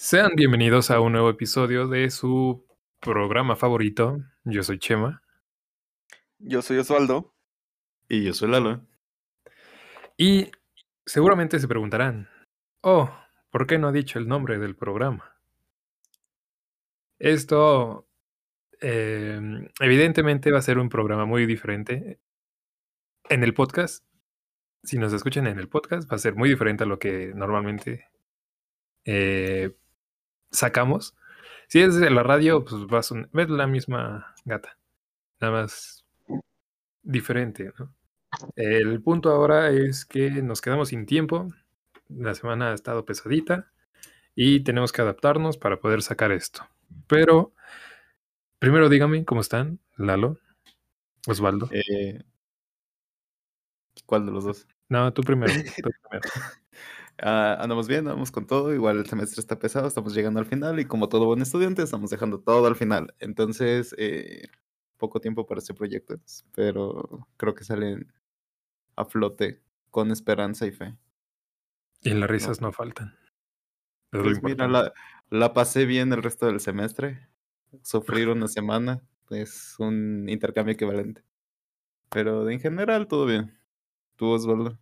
Sean bienvenidos a un nuevo episodio de su programa favorito. Yo soy Chema. Yo soy Osvaldo. Y yo soy Lalo. Y seguramente se preguntarán, oh, ¿por qué no ha dicho el nombre del programa? Esto eh, evidentemente va a ser un programa muy diferente. En el podcast, si nos escuchan en el podcast, va a ser muy diferente a lo que normalmente eh, sacamos. Si es de la radio, pues vas a ver la misma gata. Nada más diferente, ¿no? El punto ahora es que nos quedamos sin tiempo. La semana ha estado pesadita y tenemos que adaptarnos para poder sacar esto. Pero primero dígame cómo están, Lalo, Osvaldo. Eh, ¿Cuál de los dos? No, tú primero. Tú primero. Ah, andamos bien, andamos con todo. Igual el semestre está pesado, estamos llegando al final y como todo buen estudiante, estamos dejando todo al final. Entonces, eh, poco tiempo para este proyecto, pero creo que salen a flote con esperanza y fe. Y las risas no, faltan. Pues mira, la pasé bien el resto del semestre. Sufrir una semana es un intercambio equivalente. Pero en general todo bien. ¿Tú, Osvaldo?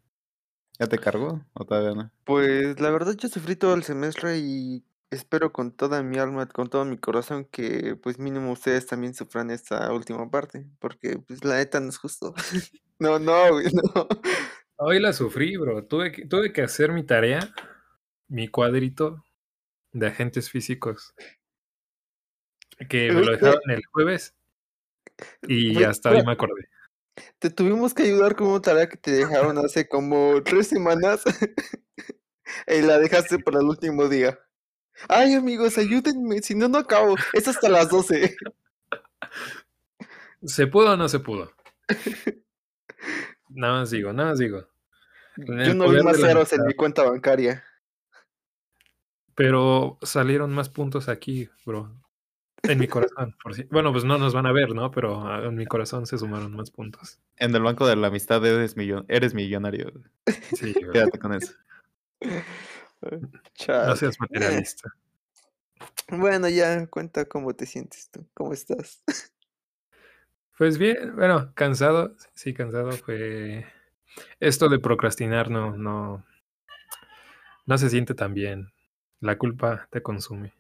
¿Ya te cargó o todavía no? Pues la verdad yo sufrí todo el semestre y espero con toda mi alma, con todo mi corazón que pues mínimo ustedes también sufran esta última parte, porque pues la neta no es justo. no, no, güey, no. Hoy la sufrí, bro. Tuve que, tuve que hacer mi tarea, mi cuadrito de agentes físicos. Que me lo dejaron el jueves y Güey, hasta hoy me acordé. Te tuvimos que ayudar con una tarea que te dejaron hace como tres semanas y la dejaste para el último día. Ay, amigos, ayúdenme, si no, no acabo. Es hasta las 12. ¿Se pudo o no se pudo? Nada más digo, nada más digo. Yo no vi más ceros en mi cuenta bancaria. Pero salieron más puntos aquí, bro. En mi corazón. Por si... Bueno, pues no nos van a ver, ¿no? Pero ah, en mi corazón se sumaron más puntos. En el banco de la amistad eres, millon eres millonario. Sí. Quédate con eso. No Chale. seas materialista. Bueno, ya cuenta cómo te sientes tú, cómo estás. Pues bien, bueno, cansado, sí, cansado fue. Esto de procrastinar no, no, no se siente tan bien. La culpa te consume.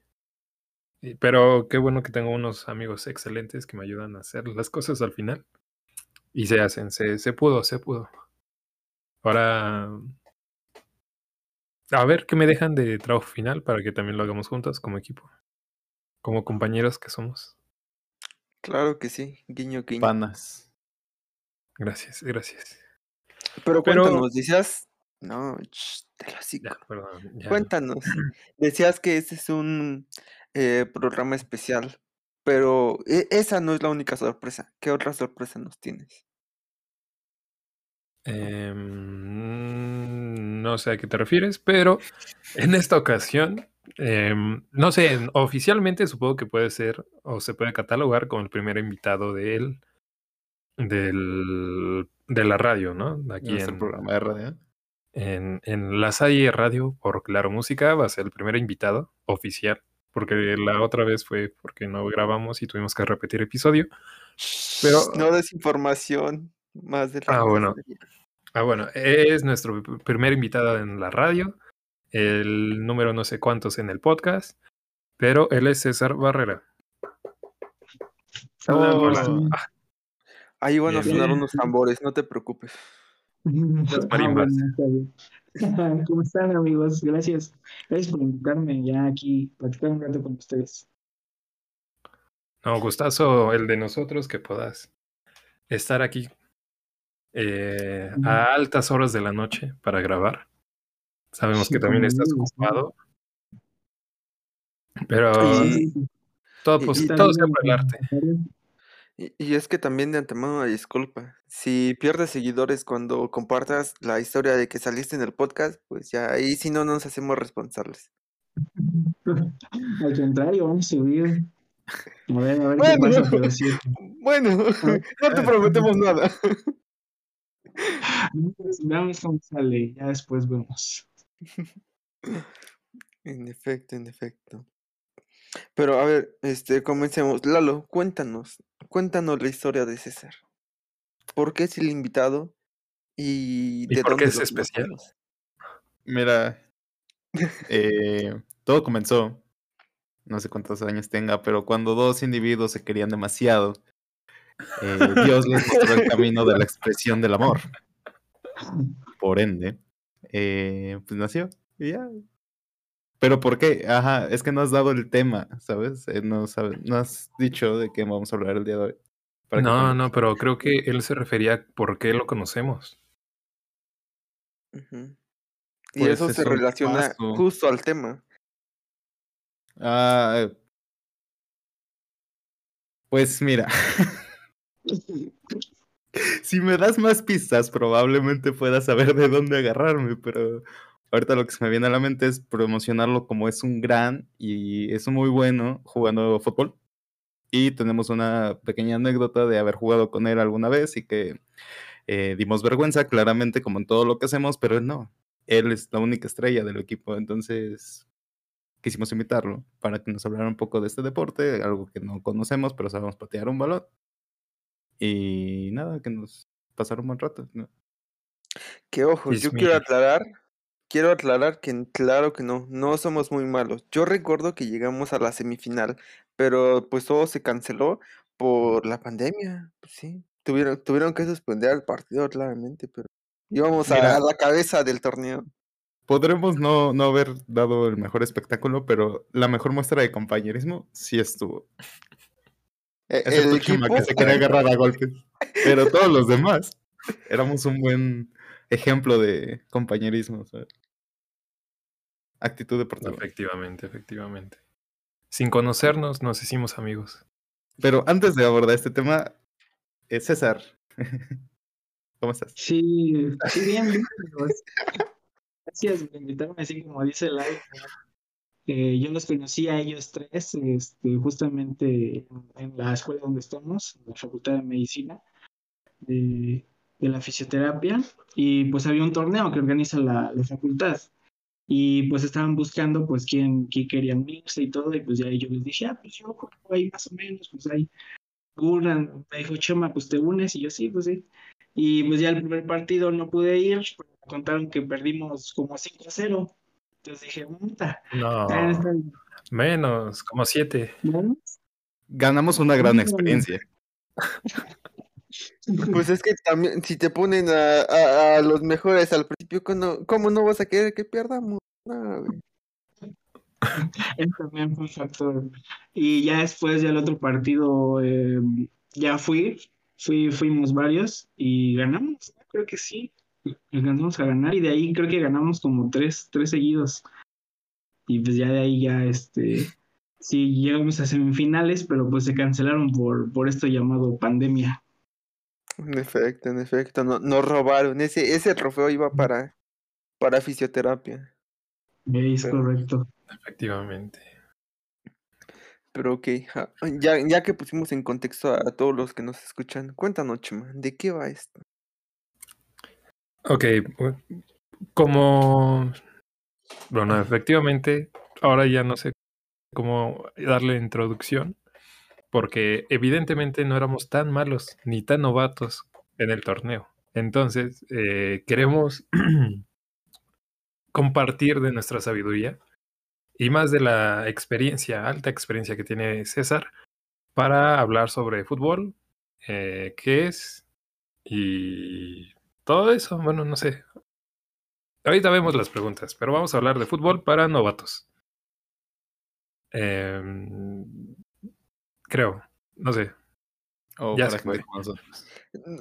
Pero qué bueno que tengo unos amigos excelentes que me ayudan a hacer las cosas al final. Y se hacen, se, se pudo, se pudo. Ahora, a ver qué me dejan de trabajo final para que también lo hagamos juntos como equipo. Como compañeros que somos. Claro que sí, guiño, guiño. Panas. Gracias, gracias. Pero Pero- cuéntanos, decías. No, te lo sigo. Ya, perdón. ya. Cuéntanos. Decías que este es un eh, programa especial, pero e- esa no es la única sorpresa. ¿Qué otra sorpresa nos tienes? Em, no sé a qué te refieres, pero en esta ocasión, em, no sé, en- oficialmente supongo que puede ser o se puede catalogar como el primer invitado de él, del, de la radio, ¿no? Aquí Nuestro en, programa de radio. en, en la Salle Radio por Claro Música va a ser el primer invitado oficial, porque la otra vez fue porque no grabamos y tuvimos que repetir episodio. Pero- No desinformación. Más de la Ah, que bueno. Ah, bueno, es nuestro primer invitado en la radio, el número no sé cuántos en el podcast, pero él es César Barrera. Ah, Ahí van a sonar unos tambores, no te preocupes. Ah, marimbas. ¿Cómo están, amigos? Gracias. Gracias por invitarme ya aquí, platicar un rato con ustedes. no, gustazo el de nosotros que puedas estar aquí eh, a altas horas de la noche para grabar. Sabemos Sí, que también estás ocupado, pero todo, pues, todo por el arte. Y, y es que también de antemano una disculpa. Si pierdes seguidores cuando compartas la historia de que saliste en el podcast, pues ya ahí sí no nos hacemos responsables. Al contrario, vamos a subir. A ver, a ver qué Bueno. pasa, pero sí. Bueno, no te prometemos nada. Veamos cómo sale, ya después vemos. En efecto, en efecto. Pero a ver, este, comencemos. Lalo, cuéntanos, cuéntanos la historia de César. ¿Por qué es el invitado? ¿Y, ¿Y de por qué dónde es lo especial? Mira, eh, todo comenzó, no sé cuántos años tenga, pero cuando dos individuos se querían demasiado, eh, Dios les mostró el camino de la expresión del amor. Por ende, eh, pues nació y ya. Pero ¿por qué? Ajá, es que no has dado el tema, ¿sabes? Eh, no, sabe- no has dicho de qué vamos a hablar el día de hoy. No, cuando- no, pero creo que él se refería a por qué lo conocemos. Y Pues eso es se relaciona paso. justo al tema. Ah, eh, pues mira, si me das más pistas, probablemente puedas saber de dónde agarrarme, pero ahorita lo que se me viene a la mente es promocionarlo como es un gran y es muy bueno jugando fútbol. Y tenemos una pequeña anécdota de haber jugado con él alguna vez y que eh, dimos vergüenza, claramente, como en todo lo que hacemos, pero él no. Él es la única estrella del equipo, entonces quisimos invitarlo para que nos hablara un poco de este deporte, algo que no conocemos, pero sabemos patear un balón. Y nada, que nos pasara un buen rato. ¿no? Que ojo, yo quiero aclarar, quiero aclarar que claro que no, no somos muy malos. Yo recuerdo que llegamos a la semifinal, pero pues todo se canceló por la pandemia. Pues sí, tuvieron, tuvieron que suspender el partido claramente, pero íbamos a, Mira. a la cabeza del torneo. Podremos no, no haber dado el mejor espectáculo, pero la mejor muestra de compañerismo sí estuvo. E- Excepto el equipo, que se quería agarrar a golpes. Pero todos los demás éramos un buen ejemplo de compañerismo. ¿sabes? Actitud deportiva. Efectivamente, efectivamente. Sin conocernos, nos hicimos amigos. Pero antes de abordar este tema, eh, César, ¿cómo estás? Sí, sí, bien, bien, amigos. Gracias por invitarme, así como dice el Eh, yo los conocí a ellos tres, este, justamente en, en la escuela donde estamos, en la Facultad de Medicina, de, de la fisioterapia, y pues había un torneo que organiza la, la facultad. Y pues estaban buscando pues quién, quién querían unirse y todo, y pues ya yo les dije, ah, pues yo juego ahí más o menos, pues ahí. Una, me dijo, Chema, pues te unes, y yo sí, pues sí. Y pues ya el primer partido no pude ir, porque me contaron que perdimos como 5 a 0. Entonces dije, puta, No, menos, como siete. Bueno, Ganamos una gran experiencia. pues es que también si te ponen a, a- los mejores al principio, ¿cómo, cómo no vas a querer que pierdamos? Ese también fue un factor. Y ya después, ya el otro partido, eh, ya fui, fui, fuimos varios y ganamos, creo que sí, alcanzamos a ganar y de ahí creo que ganamos como tres, tres seguidos. Y pues ya de ahí ya, este, sí, llegamos a semifinales, pero pues se cancelaron por, por esto llamado pandemia. En efecto, en efecto, no, nos robaron. Ese, ese trofeo iba para, para fisioterapia. Es Pero- correcto. Efectivamente. Pero ok, ya, ya que pusimos en contexto a, a todos los que nos escuchan, cuéntanos, Chema, ¿de qué va esto? Ok, como... Bueno, efectivamente, ahora ya no sé cómo darle introducción, porque evidentemente no éramos tan malos ni tan novatos en el torneo. Entonces, eh, queremos compartir de nuestra sabiduría y más de la experiencia, alta experiencia que tiene César, para hablar sobre fútbol, eh, qué es y todo eso. Bueno, no sé. Ahorita vemos las preguntas, pero vamos a hablar de fútbol para novatos. Em, creo, no sé. O Ya para nosotros.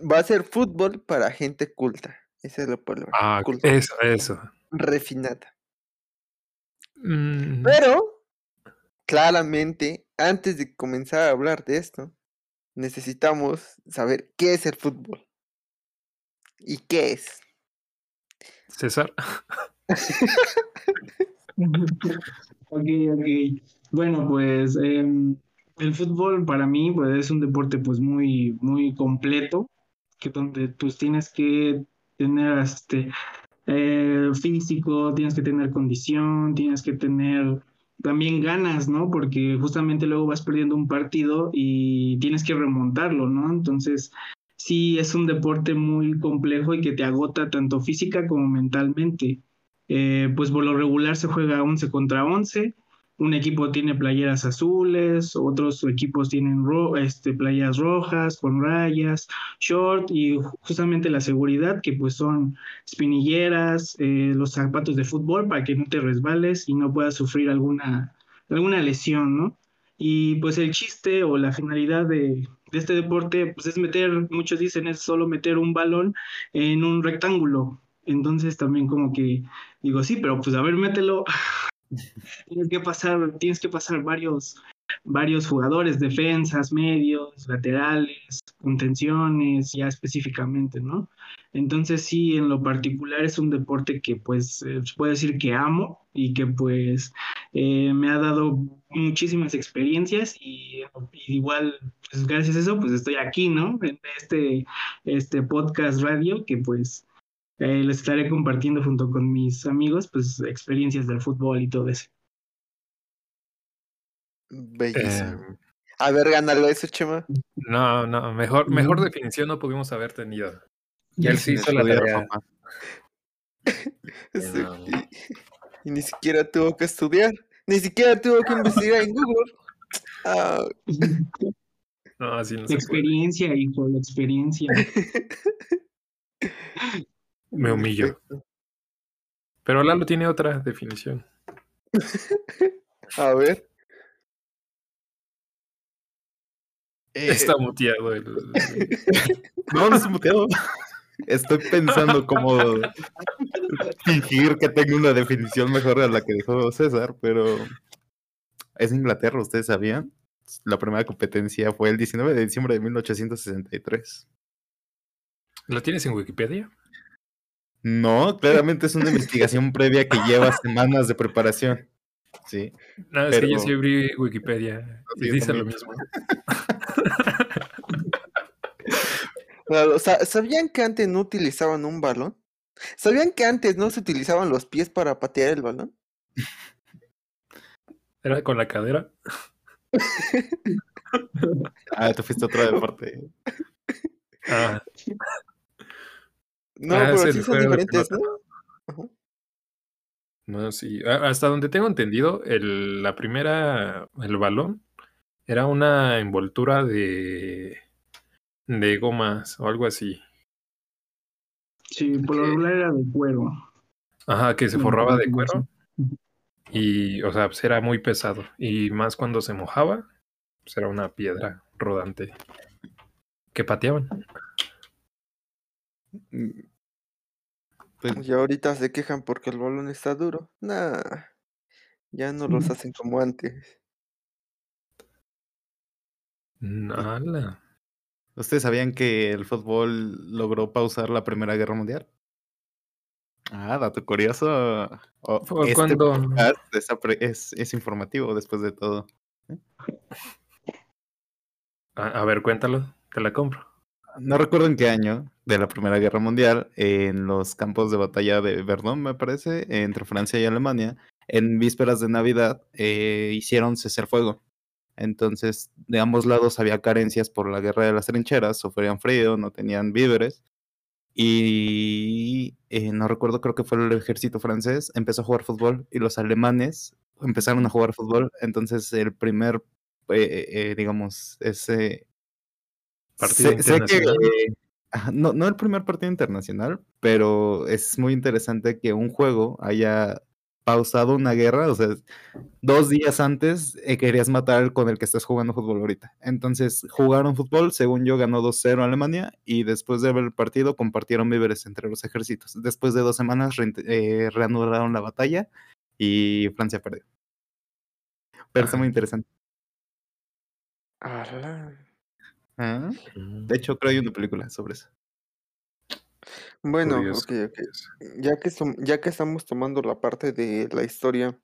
Va a ser fútbol para gente culta. Esa es la palabra. Ah, culta, eso, eso. refinada. Mm, Pero, claramente, antes de comenzar a hablar de esto, necesitamos saber qué es el fútbol. ¿Y qué es? César, Ok, ok. Bueno, pues em, el fútbol para mí pues, es un deporte pues muy, muy completo, que donde pues tienes que tener este, eh, físico, tienes que tener condición, tienes que tener también ganas, ¿no? Porque justamente luego vas perdiendo un partido y tienes que remontarlo, ¿no? Entonces, sí es un deporte muy complejo y que te agota tanto física como mentalmente. Eh, pues por lo regular se juega 11 contra 11 un equipo tiene playeras azules, otros equipos tienen ro este, playas rojas con rayas, short y justamente la seguridad que pues son espinilleras, eh, los zapatos de fútbol para que no te resbales y no puedas sufrir alguna, alguna lesión, ¿no? Y pues el chiste o la finalidad de, de este deporte pues es meter, muchos dicen es solo meter un balón en un rectángulo. Entonces también como que digo, sí, pero pues a ver, mételo tienes que pasar, tienes que pasar varios, varios jugadores, defensas, medios, laterales, contenciones, ya específicamente, ¿no? Entonces sí, en lo particular es un deporte que pues eh, puedo decir que amo y que pues eh, me ha dado muchísimas experiencias y, igual pues gracias a eso pues estoy aquí, ¿no? En este, este podcast radio que pues eh, les estaré compartiendo junto con mis amigos, pues, experiencias del fútbol y todo eso. Bellísimo. Eh, a ver, gánalo eso, Chema. No, no, mejor, mejor definición no pudimos haber tenido. Y él sí hizo la tarea. y, ni siquiera tuvo que estudiar, ni siquiera tuvo que investigar en Google. Ah. No, así no experiencia, hijo, la experiencia. Me humillo. Pero Lalo tiene otra definición. A ver. Está eh, muteado el... No, no está muteado. Estoy pensando cómo fingir que tengo una definición mejor a la que dijo César, pero es Inglaterra, ¿ustedes sabían? La primera competencia fue el 19 de diciembre de 1863. ¿Lo tienes en Wikipedia? No, claramente es una investigación previa que lleva semanas de preparación. Sí. No, es que yo sí abrí Wikipedia y dice lo mismo. ¿Sabían que antes no utilizaban un balón? ¿Sabían que antes no se utilizaban los pies para patear el balón? ¿Era con la cadera? ah, tú fuiste otra deporte. Ah. No, ah, pero sí son diferentes, ¿no? No, sí. Hasta donde tengo entendido, el, la primera, el balón, era una envoltura de, de gomas o algo así. Sí, por lo regular era de cuero. Ajá, que se forraba de cuero. Y, o sea, pues era muy pesado. Y más cuando se mojaba, pues era una piedra rodante que pateaban. Mm. Pues y ahorita se quejan porque el balón está duro. Nah, ya no los hacen como antes. Nada. ¿Ustedes sabían que el fútbol logró pausar la Primera Guerra Mundial? Ah, dato curioso. Fue este cuando... es, es, informativo después de todo. a ver, cuéntalo, te la compro no recuerdo en qué año de la Primera Guerra Mundial, en los campos de batalla de Verdun, me parece, entre Francia y Alemania, en vísperas de Navidad, eh, hicieron cesar fuego. Entonces, de ambos lados había carencias por la guerra de las trincheras, sufrían frío, no tenían víveres. Y eh, no recuerdo, creo que fue el ejército francés, empezó a jugar fútbol y los alemanes empezaron a jugar fútbol. Entonces, el primer, eh, digamos, ese Partido internacional. no, no el primer partido internacional, pero es muy interesante que un juego haya pausado una guerra, o sea, dos días antes eh, querías matar con el que estás jugando fútbol ahorita. Entonces jugaron fútbol, según yo ganó 2-0 Alemania y después de ver el partido compartieron víveres entre los ejércitos. Después de dos semanas eh, reanudaron la batalla y Francia perdió. Pero está muy interesante. Ah, de hecho, creo que hay una película sobre eso. Bueno, Ya que, ya que estamos tomando la parte de la historia,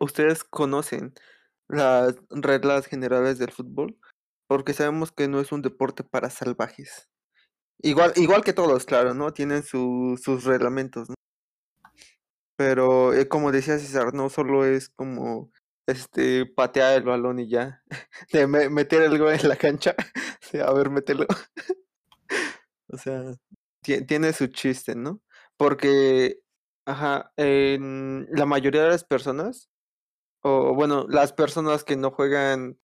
¿ustedes, conocen las reglas generales del fútbol? Porque sabemos que no es un deporte para salvajes. Igual, igual que todos, claro, ¿no? Tienen su, sus reglamentos, ¿no? Pero eh, como decía César, no solo es como este patear el balón y ya. De me- meter el gol en la cancha. A ver, mételo. O sea, tie- tiene su chiste, ¿no? Porque, ajá, la mayoría de las personas, o bueno, las personas que no juegan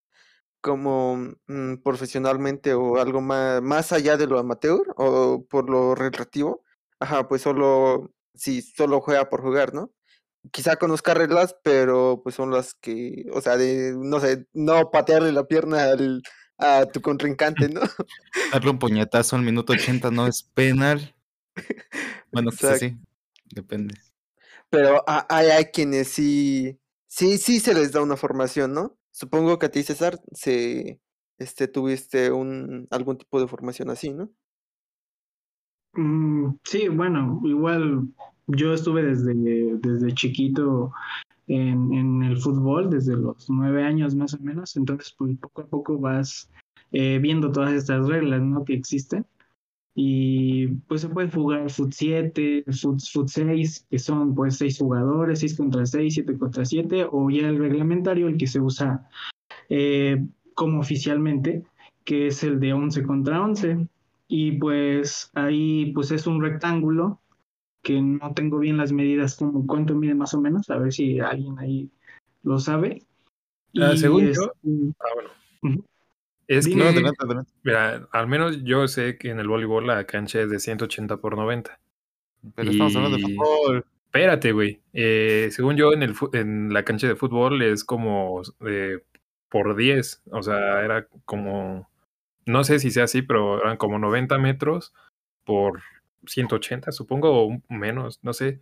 como mm, profesionalmente o algo más, más allá de lo amateur o por lo recreativo, ajá, pues solo, sí, solo juega por jugar, ¿no? Quizá conozca reglas, pero pues son las que, o sea, de, no sé, no patearle la pierna al, a tu contrincante, ¿no? Darle un puñetazo al minuto 80 no es penal. Bueno, quizás Exacto. sí. Depende. Pero ha- hay, hay quienes sí, sí, sí se les da una formación, ¿no? Supongo que a ti, César, se, este, tuviste un, algún tipo de formación así, ¿no? Mm, sí, bueno, igual yo estuve desde, desde chiquito en, en el fútbol, desde los nueve años más o menos, entonces pues poco a poco vas eh, viendo todas estas reglas, ¿no? que existen. Y pues se puede jugar Foot 7, Foot, Foot 6, que son pues 6 jugadores, 6 contra 6, 7 contra 7, o ya el reglamentario, el que se usa eh, como oficialmente, que es el de 11 contra 11. Y pues ahí pues es un rectángulo que no tengo bien las medidas, como cuánto mide más o menos, a ver si alguien ahí lo sabe. Ah, Y según es- yo, ah, bueno. Es Dime, que, No, adelante, adelante. mira, al menos yo sé que en el voleibol la cancha es de 180 por 90. Pero estamos hablando de fútbol. Espérate, güey. Eh, según yo, en, el, en la cancha de fútbol es como eh, por 10. O sea, era como. No sé si sea así, pero eran como 90 metros por 180, supongo, o menos, no sé.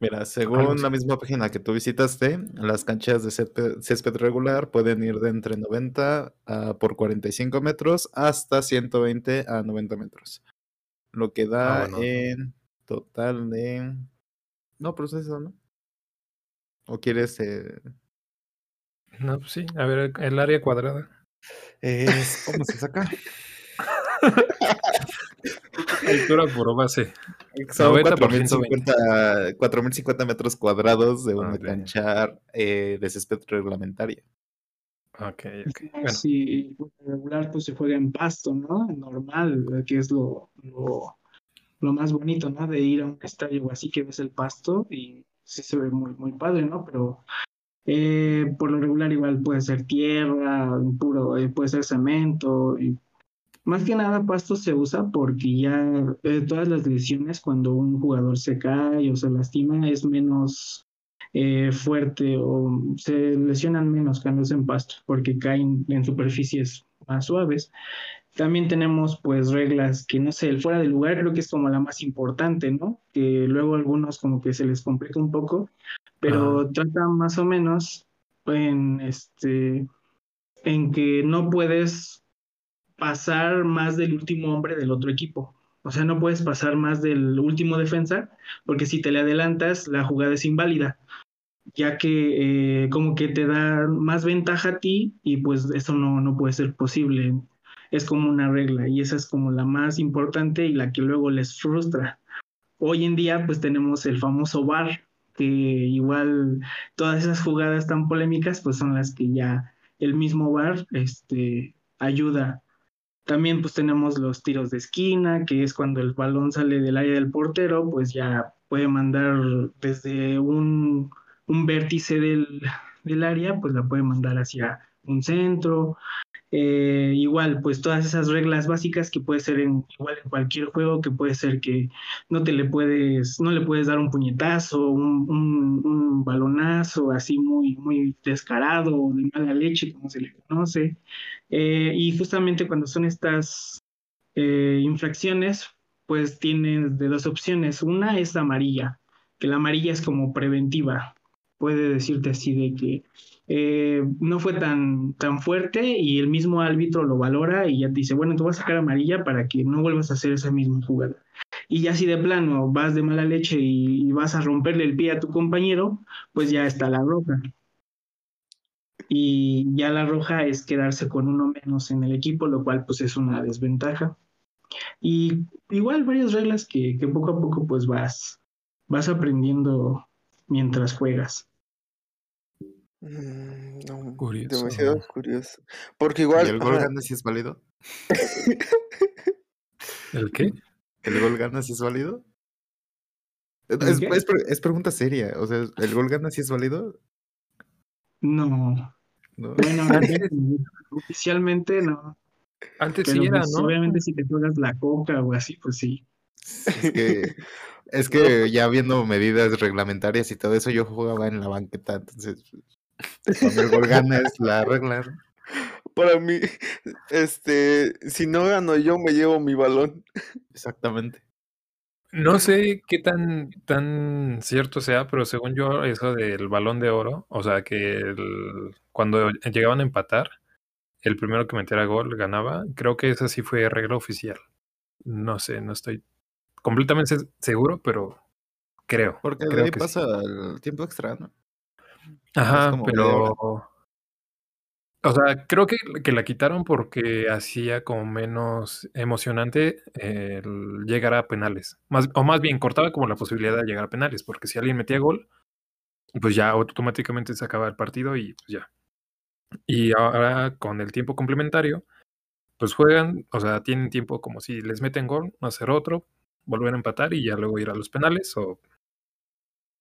Mira, según la misma página que tú visitaste, las canchas de césped, césped regular pueden ir de entre 90 a por 45 metros hasta 120 a 90 metros. Lo que da Ah, bueno. en total de... No, pero es eso, ¿no? ¿O quieres...? eh, No, pues sí. A ver, el área cuadrada. Es... ¿Cómo se saca? Altura por base. Son 90 por 4.050 4.050 metros cuadrados de una Ok. cancha eh, de césped reglamentaria. Ok, ok. Bueno, Si pues, regular pues se juega en pasto, ¿no? Normal, que es lo, lo, lo más bonito, ¿no? De ir a un estadio así que ves el pasto y sí se ve muy, muy padre, ¿no? Pero eh, por lo regular igual puede ser tierra, puro, eh, puede ser cemento. Y más que nada pasto se usa porque ya eh, todas las lesiones cuando un jugador se cae o se lastima es menos eh, fuerte o se lesionan menos cuando es en pasto porque caen en superficies más suaves. También tenemos pues reglas que no sé, el fuera de lugar creo que es como la más importante, ¿no? Que luego a algunos como que se les complica un poco, pero trata más o menos en este en que no puedes pasar más del último hombre del otro equipo. O sea, no puedes pasar más del último defensa, porque si te le adelantas, la jugada es inválida, ya que eh, como que te da más ventaja a ti y pues eso no, no puede ser posible. Es como una regla y esa es como la más importante y la que luego les frustra. Hoy en día pues tenemos el famoso VAR, que igual todas esas jugadas tan polémicas pues son las que ya el mismo VAR este, ayuda también pues tenemos los tiros de esquina, que es cuando el balón sale del área del portero, pues ya puede mandar desde un, un vértice del, del área, pues la puede mandar hacia un centro. Eh, igual, pues todas esas reglas básicas que puede ser en, igual en cualquier juego, que puede ser que no te le puedes, no le puedes dar un puñetazo, un, un, balonazo así muy, muy descarado o de mala leche, como se le conoce. Eh, y justamente cuando son estas eh, infracciones, pues tienes de dos opciones. Una es amarilla, que la amarilla es como preventiva. Puede decirte así de que eh, no fue tan, tan fuerte y el mismo árbitro lo valora y ya te dice, bueno, te voy a sacar amarilla para que no vuelvas a hacer esa misma jugada. Y ya si de plano vas de mala leche y, y vas a romperle el pie a tu compañero, pues ya está la roja y ya la roja es quedarse con uno menos en el equipo, lo cual pues es una desventaja. Y igual varias reglas que, que poco a poco pues vas, vas aprendiendo mientras juegas. Mm, no, Curioso. demasiado curioso. Porque ¿Y igual, el gol ajá, gana si es válido? ¿El qué? ¿El gol gana si es válido? ¿El Es, pregunta seria. O sea, ¿el gol gana si es válido? No, No. bueno, Antes- oficialmente no. Antes Pero sí era, pues, ¿no? obviamente si te juegas la coca o así, pues sí. Es que, es que ya viendo medidas reglamentarias y todo eso, yo jugaba en la banqueta, entonces cuando el gol gana es la regla. para mí, este, si no gano yo, me llevo mi balón. Exactamente. No sé qué tan, tan cierto sea, pero según yo, eso del balón de oro, o sea, que el- cuando llegaban a empatar, el primero que metiera gol ganaba, creo que esa sí fue regla oficial. No sé, no estoy completamente seguro, pero creo. Porque de creo ahí que sí. pasa el tiempo extra, ¿no? Ajá, pero... O sea, creo que, que la quitaron porque hacía como menos emocionante el llegar a penales. Más, o más bien, cortaba como la posibilidad de llegar a penales, porque si alguien metía gol, pues ya automáticamente se acaba el partido y pues ya. Y ahora con el tiempo complementario, pues juegan, o sea, tienen tiempo como si les meten gol, hacer otro, volver a empatar y ya luego ir a los penales o,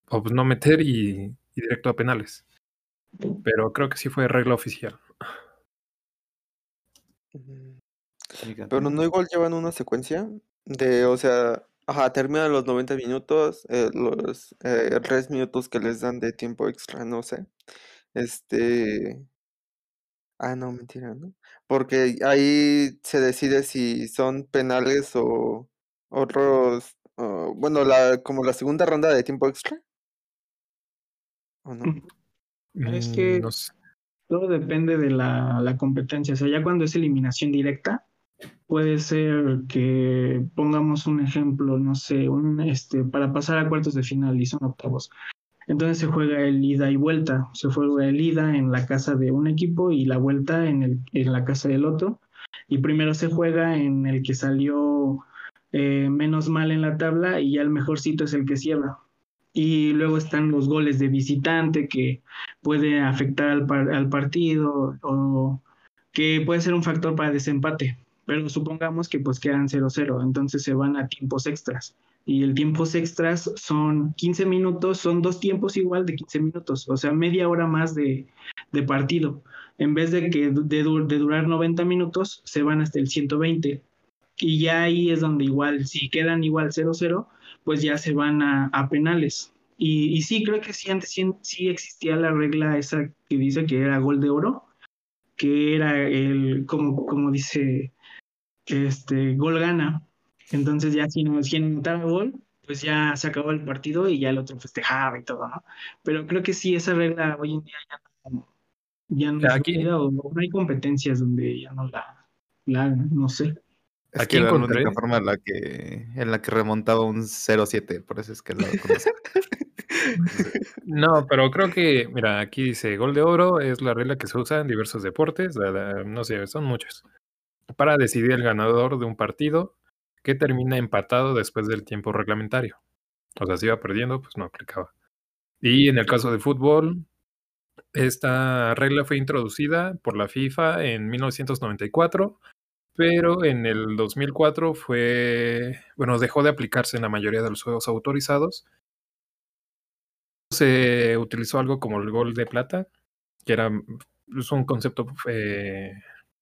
o pues no meter y, y directo a penales. Pero creo que sí fue regla oficial. Pero no igual llevan una secuencia de, o sea, ajá, terminan los 90 minutos, eh, los eh, 3 minutos que les dan de tiempo extra, no sé. Este, ah, no, mentira, ¿no? Porque ahí se decide si son penales o otros, o, bueno, la, como la segunda ronda de tiempo extra. ¿O no? Es Mm, que- no sé. Todo depende de la, la competencia. O sea, ya cuando es eliminación directa, puede ser que pongamos un ejemplo, no sé, un, este, para pasar a cuartos de final y son octavos. Entonces se juega el ida y vuelta. Se juega el ida en la casa de un equipo y la vuelta en, el, en la casa del otro. Y primero se juega en el que salió eh, menos mal en la tabla y ya el mejorcito es el que cierra. Y luego están los goles de visitante que puede afectar al, al partido o que puede ser un factor para desempate. Pero supongamos que pues quedan 0-0, entonces se van a tiempos extras. Y el tiempos extras son 15 minutos, son dos tiempos igual de 15 minutos, o sea, media hora más de, de partido. En vez de que de, de durar 90 minutos, se van hasta el 120. Y ya ahí es donde igual, si quedan igual 0-0, pues ya se van a, a penales. Y, y sí, creo que sí, antes sí, sí existía la regla esa que dice que era gol de oro, que era el, como, como dice, este, gol gana. Entonces ya si no, si anotaba gol, pues ya se acabó el partido y ya el otro festejaba y todo, ¿no? Pero creo que sí, esa regla hoy en día ya no, ya no Aquí- válida o no hay competencias donde ya no la, la no sé. Es Aquí que era la única forma en la que, en la que remontaba un 0-7, por eso es que lo. No, pero creo que, mira, aquí dice gol de oro es la regla que se usa en diversos deportes, no sé, son muchos, para decidir el ganador de un partido que termina empatado después del tiempo reglamentario. O sea, si iba perdiendo, pues no aplicaba. Y en el caso de fútbol, esta regla fue introducida por la FIFA en 1994, pero en el 2004 fue, bueno, dejó de aplicarse en la mayoría de los juegos autorizados se utilizó algo como el gol de plata, que era mm, es un concepto eh,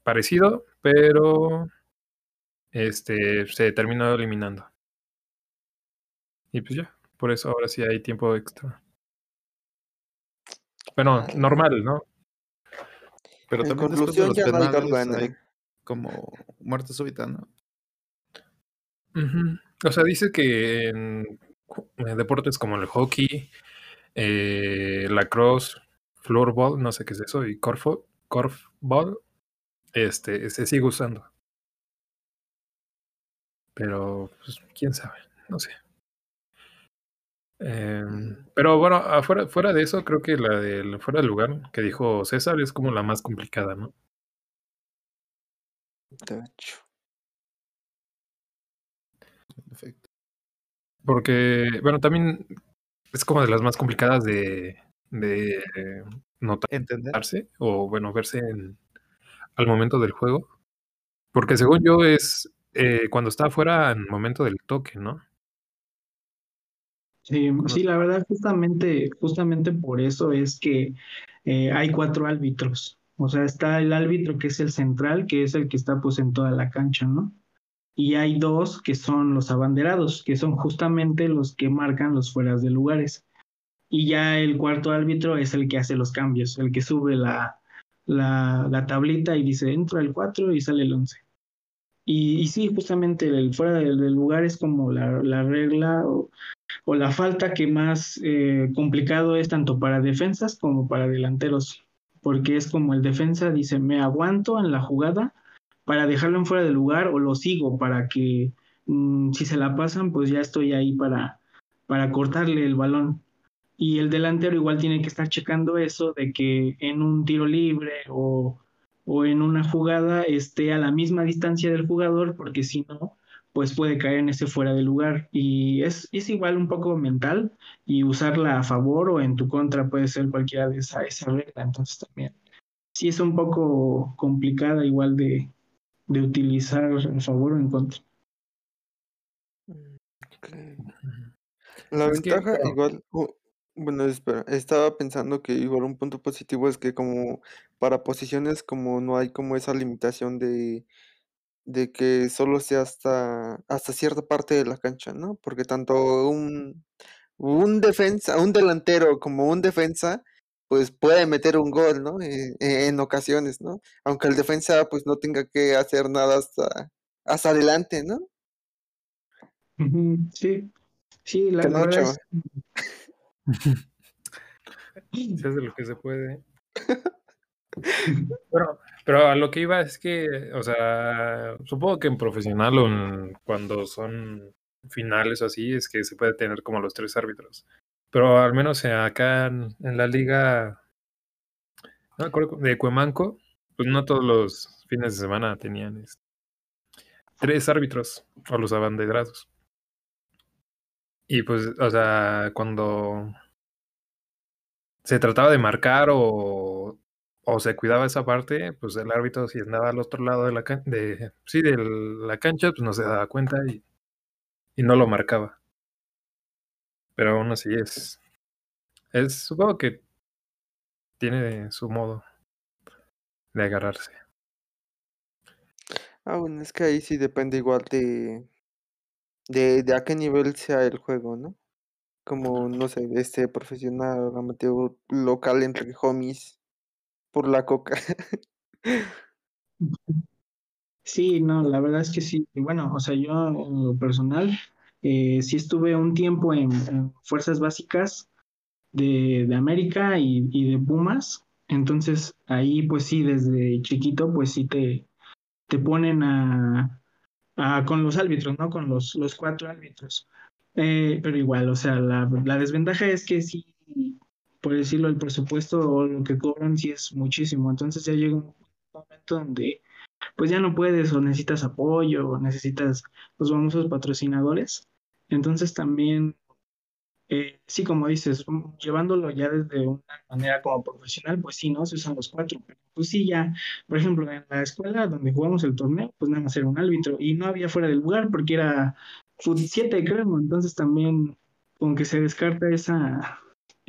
parecido, pero este se terminó eliminando. Y pues ya, por eso ahora sí hay tiempo extra. Bueno, Vale. normal, ¿no? Pero En también conclusión, ya no hay gol hay como muerte súbita, ¿no? O sea, dice que en eh, deportes como el hockey, eh, lacrosse, floorball, no sé qué es eso, y corfball, este, se sigue usando. Pero, pues, quién sabe, no sé. Em, pero bueno, afuera, fuera de eso, creo que la del fuera del lugar que dijo César es como la más complicada, ¿no? Porque, bueno, también es como de las más complicadas de, de ¿Entender? notarse o, bueno, verse en, al momento del juego. Porque según yo es eh, cuando está afuera en el momento del toque, ¿no? Sí, sí, la verdad, justamente, justamente por eso es que eh, hay cuatro árbitros. O sea, está el árbitro que es el central, que es el que está pues en toda la cancha, ¿no? Y hay dos que son los abanderados, que son justamente los que marcan los fueras de lugares. Y ya el cuarto árbitro es el que hace los cambios, el que sube la, la, tablita y dice entra el 4 y sale el 11. Y, sí, justamente el fuera del, del lugar es como la, la regla o, o, la falta que más eh, complicado es tanto para defensas como para delanteros, porque es como el defensa dice, me aguanto en la jugada para dejarlo en fuera de lugar o lo sigo para que mmm, si se la pasan, pues ya estoy ahí para, para cortarle el balón. Y el delantero igual tiene que estar checando eso de que en un tiro libre o, o en una jugada esté a la misma distancia del jugador, porque si no, pues puede caer en ese fuera de lugar. Y es, es igual un poco mental y usarla a favor o en tu contra puede ser cualquiera de esa, esa regla. Entonces también sí es un poco complicada igual de, de utilizar a favor o en contra. Okay. La es ventaja que, igual, oh, bueno, espera, estaba pensando que igual un punto positivo es que como para posiciones como no hay como esa limitación de, de que solo sea hasta, hasta cierta parte de la cancha, ¿no? Porque tanto un, un defensa, un delantero como un defensa, pues puede meter un gol, ¿no? Eh, en ocasiones, ¿no? Aunque el defensa pues no tenga que hacer nada hasta, hasta adelante, ¿no? Sí, sí, la verdad es, Se hace lo que se puede. Pero, pero a lo que iba es que, o sea, supongo que en profesional o cuando son finales o así, es que se puede tener como los tres árbitros. Pero al menos acá en, la liga, de Cuemanco, pues no todos los fines de semana tenían este, tres árbitros o los abanderados. Y pues, o sea, cuando se trataba de marcar o, o se cuidaba esa parte, pues el árbitro si andaba al otro lado de la cancha, de, sí, de la cancha, pues no se daba cuenta y, y no lo marcaba. Pero aún así es, es, supongo que tiene su modo de agarrarse. Ah, bueno, es que ahí sí depende igual de, de, de a qué nivel sea el juego, ¿no? Como, no sé, este profesional, amateur, local, entre homies, por la coca. Sí, no, la verdad es que sí. Bueno, o sea, yo en lo personal, eh, sí estuve un tiempo en, en fuerzas básicas de, de América y, y, de Pumas. Entonces, ahí pues sí, desde chiquito, pues sí te, te ponen a, a con los árbitros, ¿no? Con los, los cuatro árbitros. Eh, pero igual, o sea, la, la desventaja es que sí, por decirlo, el presupuesto o lo que cobran sí es muchísimo. Entonces ya llega un momento donde pues ya no puedes o necesitas apoyo o necesitas los famosos patrocinadores. Entonces también, eh, sí, como dices, llevándolo ya desde una manera como profesional, pues sí, ¿no? Se usan los cuatro, pues sí, ya, por ejemplo, en la escuela donde jugamos el torneo, pues nada más era un árbitro y no había fuera del lugar porque era fut 7, creo, entonces también como que se descarta esa,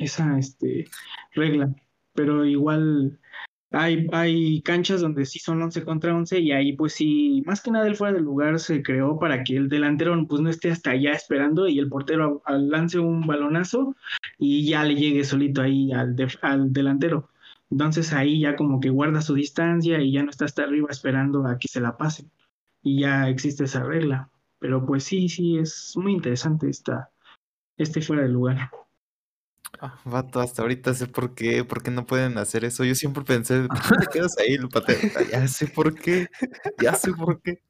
esa este, regla, pero igual hay, hay canchas donde sí son 11 contra 11 y ahí pues sí, más que nada el fuera del lugar se creó para que el delantero pues no esté hasta allá esperando y el portero lance un balonazo y ya le llegue solito ahí al, de, al delantero. Entonces ahí ya como que guarda su distancia y ya no está hasta arriba esperando a que se la pase. Y ya existe esa regla. Pero pues sí, sí, es muy interesante esta, este fuera del lugar. Ah, vato, hasta ahorita sé por qué, por qué no pueden hacer eso. Yo siempre pensé, ¿por qué te quedas ahí, el pateo? Ya sé por qué, ya sé por qué.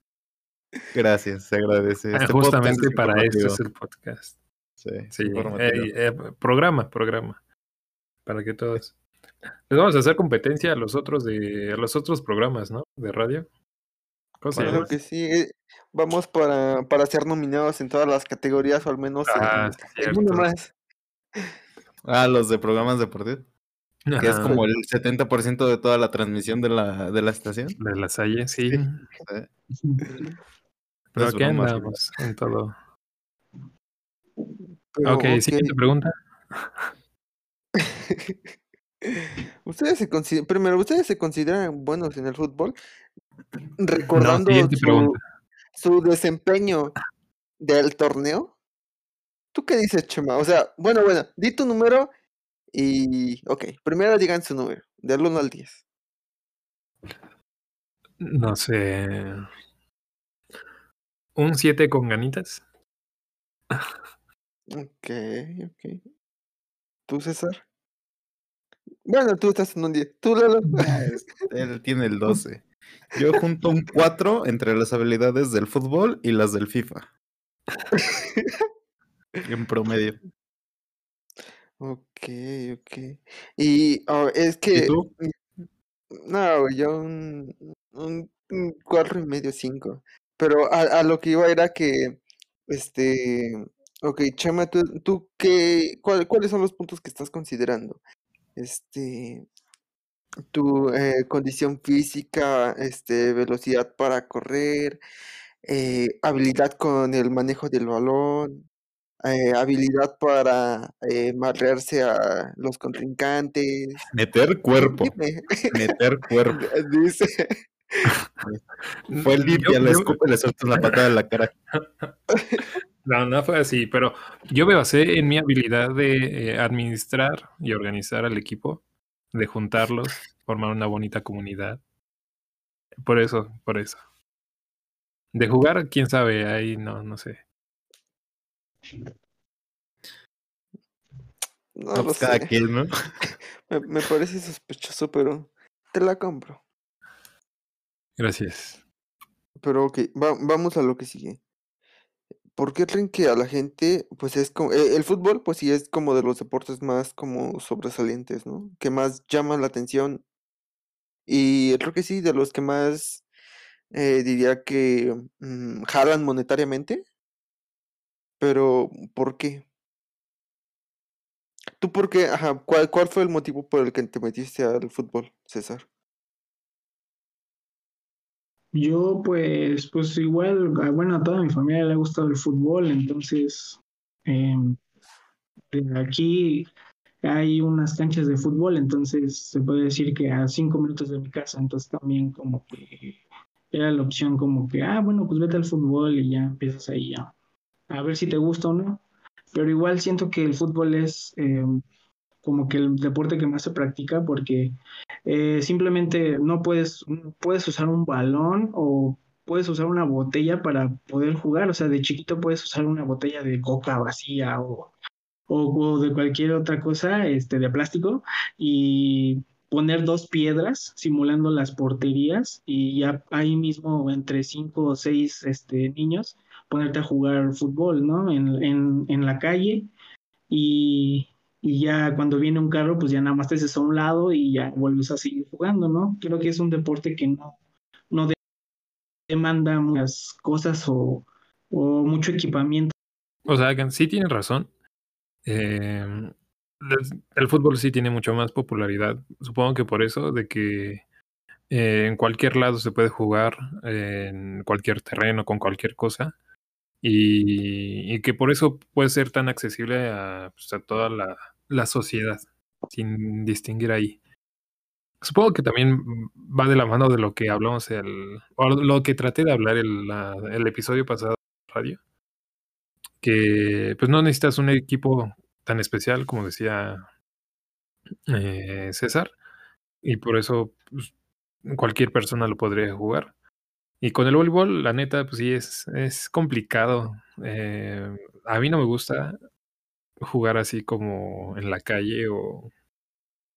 Gracias, se agradece. Ah, Este justamente podcast para esto es el podcast. Sí, Sí, eh, eh, programa, programa. Para que todos. Les vamos a hacer competencia a los otros de a los otros programas, ¿no? De radio. ¿Cómo se Claro que sí. eh, Vamos para, para ser nominados en todas las categorías, o al menos en, Ah, en una cierto. más. Ah, los de programas deportivos. Que es como el 70% de toda la transmisión de la, de la estación. de la Salle, sí. Sí. Pero es aquí andamos en todo. Pero, ok, ok. siguiente pregunta. Ustedes se consideran, primero, ¿ustedes se consideran buenos en el fútbol? Recordando su desempeño del torneo. ¿Tú qué dices, Chema? O sea, bueno, bueno, di tu número y. Ok, primero digan su número, del 1 al 10. No sé. ¿Un 7 con ganitas? Ok, ok. ¿Tú, César? Bueno, tú estás en un 10. ¿Tú, Lalo? Él tiene el 12. Yo junto un 4 entre las habilidades del fútbol y las del FIFA. En promedio. Ok, ok. Y ah, es ¿Y que. tú? No, yo un, un, un cuatro y medio, cinco. Pero a, a lo que iba era que, este, ok, Chema, ¿tú, tú qué, cuál- cuáles son los puntos que estás considerando? Este, tu eh, condición física, este, velocidad para correr, eh, habilidad con el manejo del balón, eh, habilidad para eh, marrearse a los contrincantes. Meter cuerpo. Dime, Meter cuerpo. dice. Fue limpia, le escupe, le sueltas la patada en la cara. No, no fue así, pero yo me basé en mi habilidad de eh, administrar y organizar al equipo, de juntarlos, formar una bonita comunidad. Por eso, por eso. De jugar, quién sabe, ahí no, no sé. No No, lo pues cada sé. quien, ¿no? Me, me parece sospechoso, pero te la compro. Gracias. Pero ok, va- vamos a lo que sigue. ¿Por qué creen que a la gente, pues es como, eh, el fútbol, pues sí es como de los deportes más como sobresalientes, ¿no? Que más llaman la atención. Y creo que sí, de los que más eh, diría que mm, jalan monetariamente. Pero, ¿por qué? ¿Tú por qué? Ajá, ¿cuál, cuál fue el motivo por el que te metiste al fútbol, César? Yo pues, pues igual, bueno, a toda mi familia le ha gustado el fútbol, entonces de aquí hay unas canchas de fútbol, entonces se puede decir que a cinco minutos de mi casa, entonces también como que era la opción como que, ah, bueno, pues vete al fútbol y ya empiezas ahí a, a ver si te gusta o no. Pero igual siento que el fútbol es em, como que el deporte que más se practica porque eh, simplemente no puedes, puedes usar un balón o puedes usar una botella para poder jugar. O sea, de chiquito puedes usar una botella de coca vacía o, o, o de cualquier otra cosa este, de plástico y poner dos piedras simulando las porterías y ya ahí mismo entre cinco o seis este, niños ponerte a jugar fútbol, ¿no? En, en, en la calle y, y ya cuando viene un carro, pues ya nada más te haces a un lado y ya vuelves a seguir jugando, ¿no? Creo que es un deporte que no, no de- demanda muchas cosas o, o mucho equipamiento. O sea, sí tienen razón. Eh, el, fútbol sí tiene mucho más popularidad. Supongo que por eso, de que eh, en cualquier lado se puede jugar, en cualquier terreno, con cualquier cosa. Y, que por eso puede ser tan accesible a, pues, a toda la, la sociedad, sin distinguir ahí. Supongo que también va de la mano de lo que hablamos el, o lo que traté de hablar el, la- el episodio pasado radio, que pues no necesitas un equipo tan especial como decía eh, César, y por eso pues, cualquier persona lo podría jugar. Y con el voleibol, la neta, pues sí, es, es complicado. Eh, a mí no me gusta jugar así como en la calle o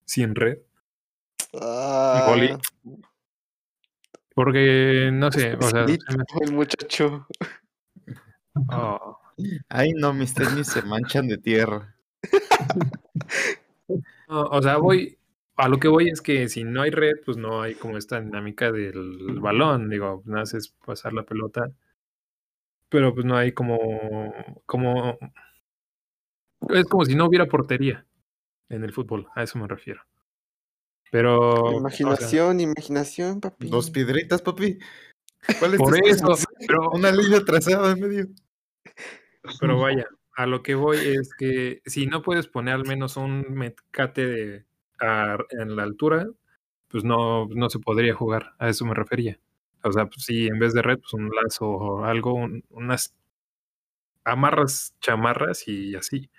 sin red. Boli. Ah, Porque, no sé, o sea, el muchacho. oh, Ay, no, mis tenis se manchan de tierra. no, o sea, voy, a lo que voy es que si no hay red, pues no hay como esta dinámica del balón. Digo, no haces pasar la pelota pero pues no hay como, como, es como si no hubiera portería en el fútbol, a eso me refiero. Pero, o sea, Imaginación, imaginación, papi. Dos piedritas, papi. ¿Cuál es por eso, pero, Una línea trazada en medio. pero vaya, a lo que voy es que si no puedes poner al menos un mecate de, a- en la altura, pues no, no se podría jugar, a eso me refería. O sea, pues sí, en vez de red, pues un lazo o algo, un- unas amarras chamarras y así.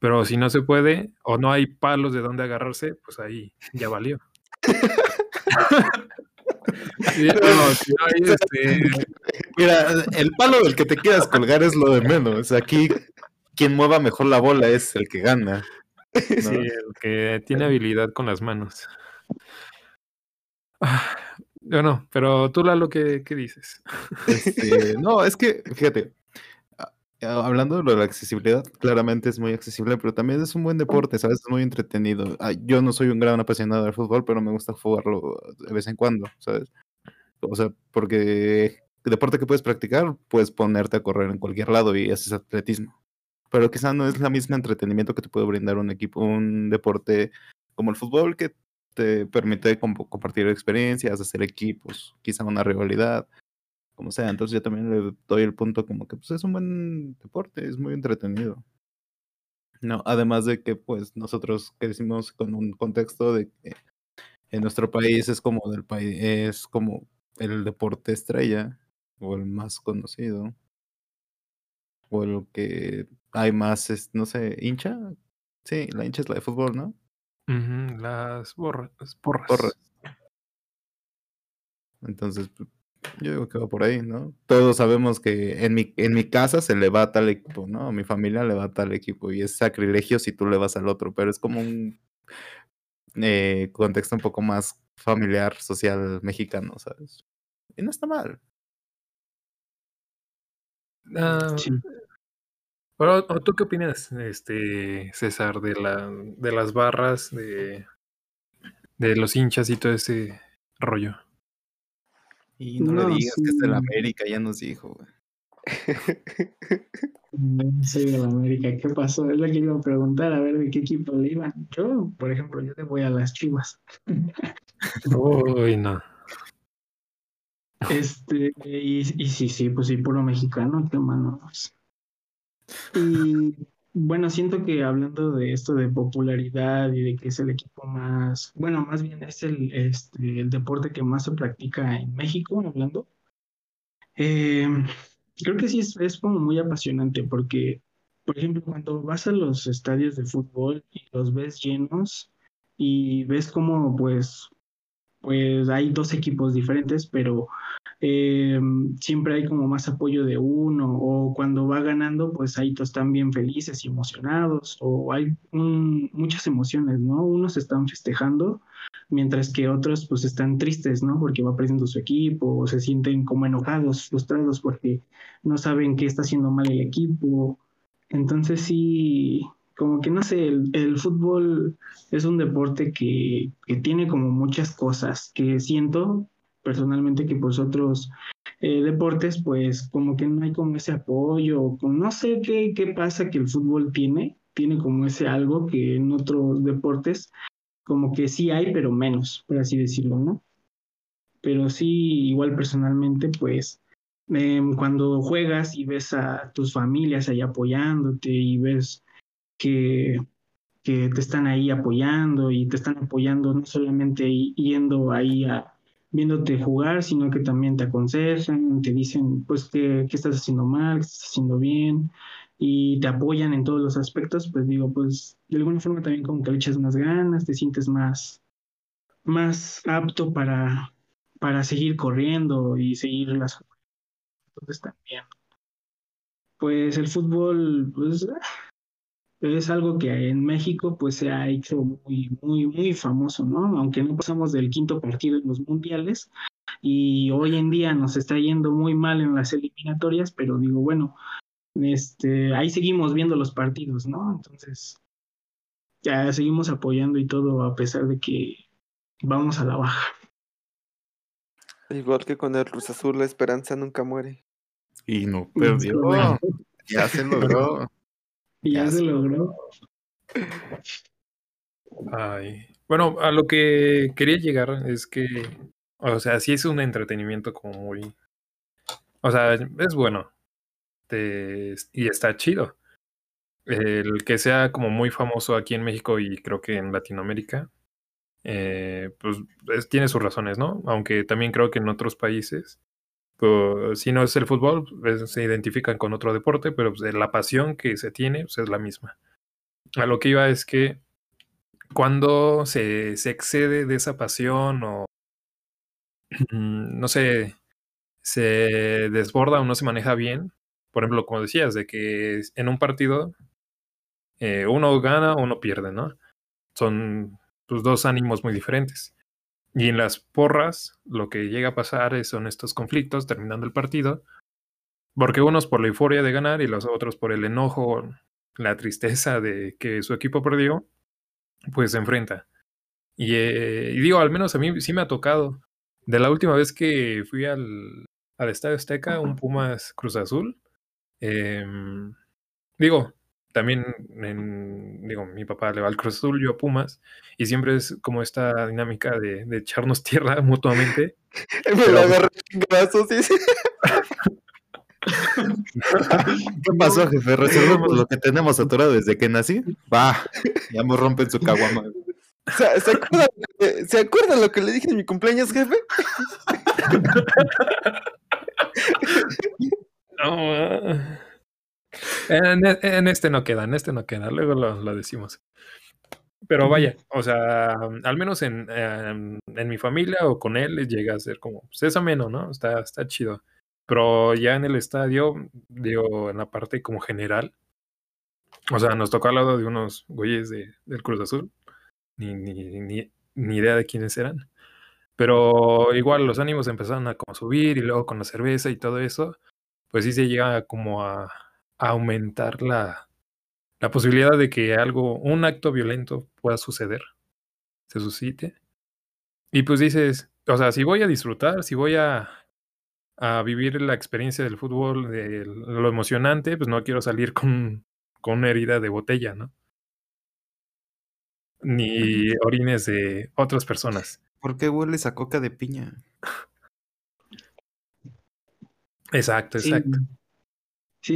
Pero si no se puede o no hay palos de donde agarrarse, pues ahí ya valió. Sí, no, si no hay, este, Mira, el palo del que te quieras colgar es lo de menos. Aquí, quien mueva mejor la bola es el que gana. ¿no? Sí, el que tiene habilidad con las manos. Ah, Yo no, pero tú, Lalo, ¿qué, qué dices? Este, no, es que, fíjate, a- a- hablando de lo de la accesibilidad, claramente es muy accesible, pero también es un buen deporte, ¿sabes? Es muy entretenido. Ah, Yo no soy un gran apasionado del fútbol, pero me gusta jugarlo de vez en cuando, ¿sabes? O sea, porque el deporte que puedes practicar, puedes ponerte a correr en cualquier lado y haces atletismo. Pero quizá no es la misma entretenimiento que te puede brindar un equipo, un deporte como el fútbol que te permite comp- compartir experiencias, hacer equipos, quizá una rivalidad como sea. Entonces yo también le doy el punto como que pues es un buen deporte, es muy entretenido. No, además de que pues nosotros crecimos con un contexto de que en nuestro país es como del país, es como el deporte estrella o el más conocido o el que hay más, es, no sé, hincha. Sí, la hincha es la de fútbol, ¿no? Las borras, porras. Porras. Entonces, pu- yo digo que va por ahí, ¿no? Todos sabemos que en mi, en mi casa se le va a tal equipo, ¿no? A mi familia le va a tal equipo y es sacrilegio si tú le vas al otro, pero es como un eh, contexto un poco más familiar, social mexicano, ¿sabes? Y no está mal. Sí. pero, ¿o ¿tú qué opinas, este, César, de la, de las barras, de, de los hinchas y todo ese rollo? Y no, No, le digas que es de la. América, ya nos dijo, güey. No soy de la América, ¿qué pasó? Es lo que iba a preguntar, a ver de qué equipo le iban. Yo, por ejemplo, yo le voy a las Chivas. Uy, no. Este, y, y sí, sí, pues sí, puro mexicano, qué manos. Y bueno, siento que hablando de esto de popularidad y de que es el equipo más, bueno, más bien es el, este, el deporte que más se practica en México, hablando. Eh, creo que sí es, es como muy apasionante porque, por ejemplo, cuando vas a los estadios de fútbol y los ves llenos y ves como pues, pues hay dos equipos diferentes, pero eh, siempre hay como más apoyo de uno o cuando va ganando, pues ahí todos están bien felices y emocionados o hay muchas emociones, ¿no? Unos están festejando mientras que otros pues están tristes, ¿no? Porque va perdiendo su equipo o se sienten como enojados, frustrados porque no saben qué está haciendo mal el equipo. Entonces sí, como que no sé, el, el fútbol es un deporte que, que tiene como muchas cosas que siento personalmente que pues otros eh, deportes pues como que no hay como ese apoyo, no sé qué, qué pasa que el fútbol tiene, tiene como ese algo que en otros deportes como que sí hay, pero menos, por así decirlo, ¿no? Pero sí, igual personalmente pues em, cuando juegas y ves a tus familias ahí apoyándote y ves que que te están ahí apoyando y te están apoyando no solamente yendo ahí a viéndote jugar, sino que también te aconsejan, te dicen pues qué, qué estás haciendo mal, qué estás haciendo bien y te apoyan en todos los aspectos, pues digo, pues de alguna forma también como que le echas más ganas, te sientes más, más apto para, para seguir corriendo y seguir las entonces también. Pues el fútbol, pues es algo que en México pues se ha hecho muy, muy, muy famoso, ¿no? Aunque no pasamos del quinto partido en los mundiales y hoy en día nos está yendo muy mal en las eliminatorias, pero digo, bueno, este, ahí seguimos viendo los partidos, ¿no? Entonces, ya seguimos apoyando y todo a pesar de que vamos a la baja. Igual que con el Cruz Azul, la esperanza nunca muere. Y no perdió. correcto. Ya se logró. Y ya Ya se logró. Ay. Bueno, a lo que quería llegar es que, o sea, sí es un entretenimiento como muy, o sea, es bueno te- y está chido. El que sea como muy famoso aquí en México y creo que en Latinoamérica, eh, pues es- tiene sus razones, ¿no? Aunque también creo que en otros países, pues, si no es el fútbol, pues, se identifican con otro deporte, pero pues, la pasión que se tiene pues, es la misma. A lo que iba es que cuando se, se excede de esa pasión o mm, no sé, se desborda o no se maneja bien, por ejemplo, como decías, de que en un partido eh, uno gana o uno pierde, ¿no? Son pues, dos ánimos muy diferentes. Y en las porras, lo que llega a pasar es- son estos conflictos terminando el partido, porque unos por la euforia de ganar y los otros por el enojo, la tristeza de que su equipo perdió, pues se enfrenta. Y, eh, y digo, al menos a mí sí me ha tocado. De la última vez que fui al, al Estadio Azteca, un Pumas Cruz Azul, em, digo, también, en- digo, mi papá le va al Cruz Azul, yo a Pumas, y siempre es como esta dinámica de, de echarnos tierra mutuamente. Me Pero- lo agarré sí, sí. ¿Qué pasó, jefe? Resolvemos lo que tenemos atorado desde que nací. Va, ya me rompen su caguama. ¿Se, se acuerda, ¿Se acuerda lo que le dije en mi cumpleaños, jefe? No, ah. En, e- en este no queda, en este no queda, luego lo, lo decimos. Pero vaya, o sea, al menos en, em, en mi familia o con él llega a ser como, pues es ameno, ¿no? Está, está chido. Pero ya en el estadio, digo, en la parte como general, o sea, nos tocó al lado de unos güeyes de, del Cruz Azul, ni, ni, ni, ni idea de quiénes eran. Pero igual los ánimos empezaron a como subir y luego con la cerveza y todo eso, pues sí se llega como a aumentar la, la posibilidad de que algo, un acto violento pueda suceder, se suscite. Y pues dices, o sea, si voy a disfrutar, si voy a, a vivir la experiencia del fútbol, de lo emocionante, pues no quiero salir con, con una herida de botella, ¿no? Ni orines de otras personas. ¿Por qué hueles a coca de piña? Exacto, exacto. sí,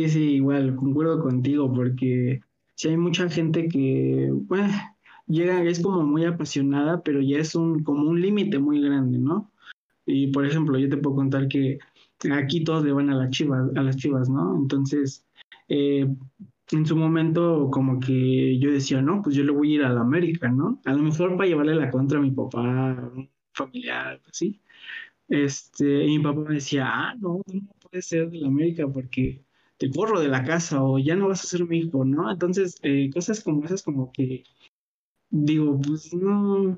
sí, igual, concuerdo contigo, porque si hay mucha gente que, bueno, llega, es como muy apasionada, pero ya es un, como un límite muy grande, ¿no? Y por ejemplo, yo te puedo contar que aquí todos le van a las chivas, a las chivas, ¿no? Entonces, eh, en su momento, como que yo decía, no, pues yo le voy a ir a la América, ¿no? A lo mejor para llevarle la contra a mi papá, un familiar, así. Este, y mi papá me decía, ah, no, no puedes ser de la América porque te corro de la casa o ya no vas a ser mi hijo, ¿no? Entonces, eh, cosas como esas, como que digo, pues no,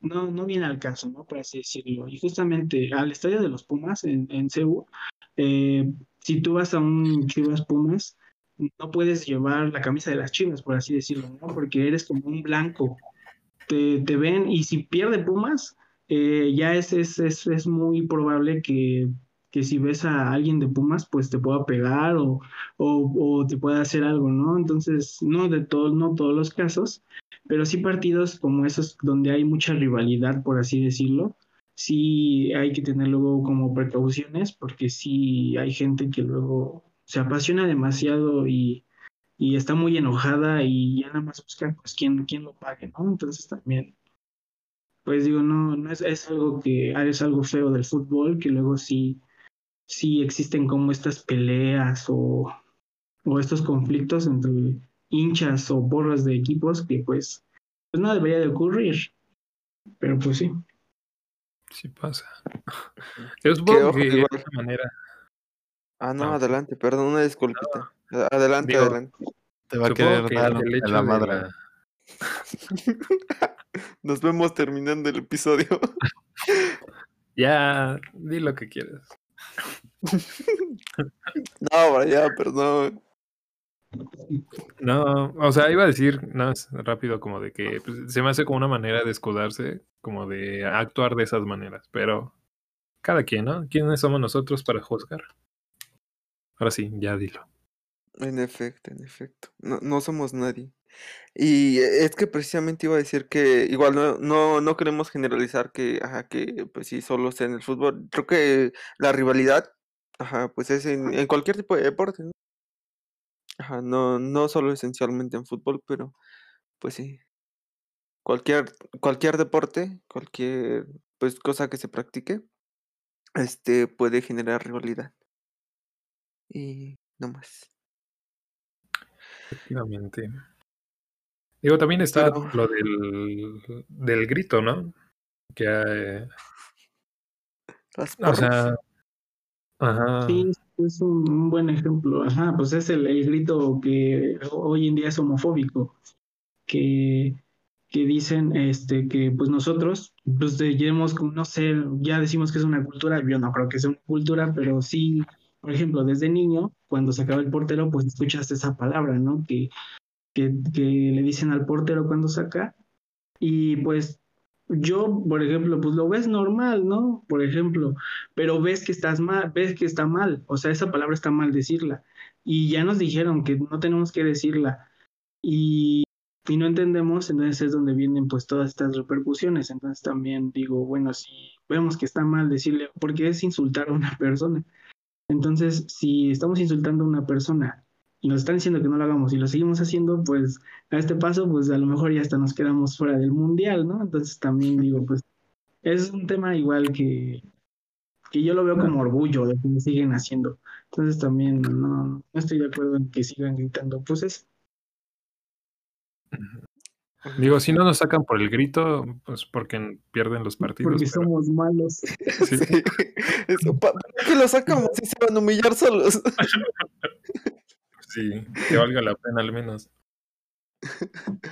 no, no viene al caso, ¿no? Por así decirlo. Y justamente al estadio de los Pumas en, en Cebu, eh, si tú vas a un Chivas Pumas, no puedes llevar la camisa de las Chivas, por así decirlo, ¿no? Porque eres como un blanco. Te, te ven y si pierde Pumas, eh, ya es, es, es, es muy probable que, que si ves a alguien de Pumas, pues te pueda pegar o, o, te pueda hacer algo, ¿no? Entonces, no de todos, no todos los casos, pero sí partidos como esos donde hay mucha rivalidad, por así decirlo, sí hay que tener luego como precauciones, porque sí hay gente que luego se apasiona demasiado y, y está muy enojada y ya nada más busca pues quién, quién lo pague, ¿no? Entonces también, pues digo, no, no es, es algo que es algo feo del fútbol, que luego sí, sí existen como estas peleas o, o estos conflictos entre hinchas o porras de equipos que pues, pues no debería de ocurrir. Pero pues sí. Sí pasa. Yo supongo que de igual. manera. Ah, no, Ah. adelante, perdón, una disculpita. Adelante, Digo, adelante. Te va a querer que dar el en hecho la de madre. la- Nos vemos terminando el episodio. Ya, di lo que quieras. No, ya, perdón. No, o sea, iba a decir más rápido como de que pues, se me hace como una manera de escudarse, como de actuar de esas maneras, pero cada quien, ¿no? ¿Quiénes somos nosotros para juzgar? Ahora sí, ya dilo. En efecto, en efecto. No, no somos nadie. Y es que precisamente iba a decir que igual no, no, no queremos generalizar que, ajá, que pues sí, solo sea en el fútbol. Creo que la rivalidad, ajá, pues es en, en cualquier tipo de deporte, ¿no? Ajá, no, no solo esencialmente en fútbol, pero pues sí. Cualquier, cualquier deporte, cualquier pues cosa que se practique, este puede generar rivalidad. Y no más. Efectivamente. Digo, también está Pero- lo del, del grito, ¿no? Que, eh, Las o sea, ajá, Sí, es un, buen ejemplo. Ajá, pues es el, el grito que hoy en día es homofóbico, que, que dicen este, que pues nosotros, pues llevamos con, no sé, ya decimos que es una cultura, yo no creo que sea una cultura, pero sí, por ejemplo, desde niño, cuando se acaba el portero, pues escuchas esa palabra, ¿no? Que, que, que le dicen al portero cuando saca, y pues yo, por ejemplo, pues lo ves normal, ¿no? Por ejemplo, pero ves que estás mal, ves que está mal, o sea, esa palabra está mal decirla. Y ya nos dijeron que no tenemos que decirla. Y, y no entendemos, entonces es donde vienen pues todas estas repercusiones. Entonces también digo, bueno, si vemos que está mal decirle, porque es insultar a una persona. Entonces, si estamos insultando a una persona y nos están diciendo que no lo hagamos y lo seguimos haciendo, pues a este paso, pues a lo mejor ya hasta nos quedamos fuera del mundial, ¿no? Entonces también digo, pues es un tema igual que, que yo lo veo como orgullo de que me siguen haciendo. Entonces también no, no estoy de acuerdo en que sigan gritando. Pues es, digo, si no nos sacan por el grito, pues porque pierden los partidos. porque pero- somos malos. sí. Sí. Eso, ¿pa- ¿Para qué lo sacamos si se van a humillar solos? Sí, que valga la pena al menos.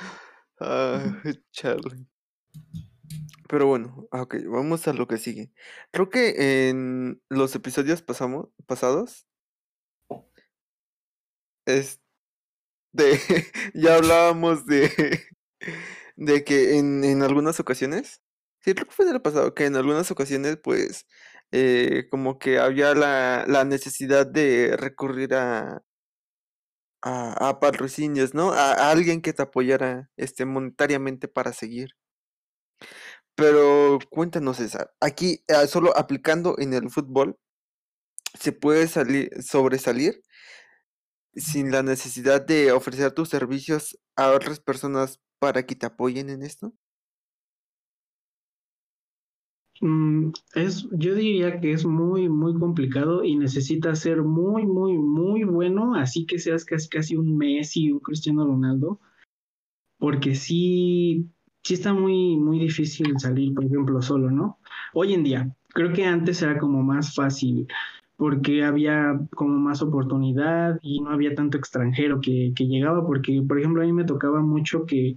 Ah, Charlie. Pero bueno, ah, ok, vamos a lo que sigue. Creo que en los episodios pasamos, pasados, es de, ya hablábamos de, de que en, en algunas ocasiones, sí, creo que fue en el pasado, que en algunas ocasiones, pues, eh, como que había la, la necesidad de recurrir a, a, a patrocinios, ¿no? A, alguien que te apoyara este, monetariamente para seguir. Pero cuéntanos, César, aquí ah, solo aplicando en el fútbol, ¿se puede salir, sobresalir sin la necesidad de ofrecer tus servicios a otras personas para que te apoyen en esto? Mm, es, yo diría que es muy, muy complicado y necesitas ser muy, muy, muy bueno, así que seas casi, casi un Messi, un Cristiano Ronaldo, porque sí, sí está muy, muy difícil salir, por ejemplo, solo, ¿no? Hoy en día, creo que antes era como más fácil, porque había como más oportunidad y no había tanto extranjero que, llegaba, porque, por ejemplo, a mí me tocaba mucho que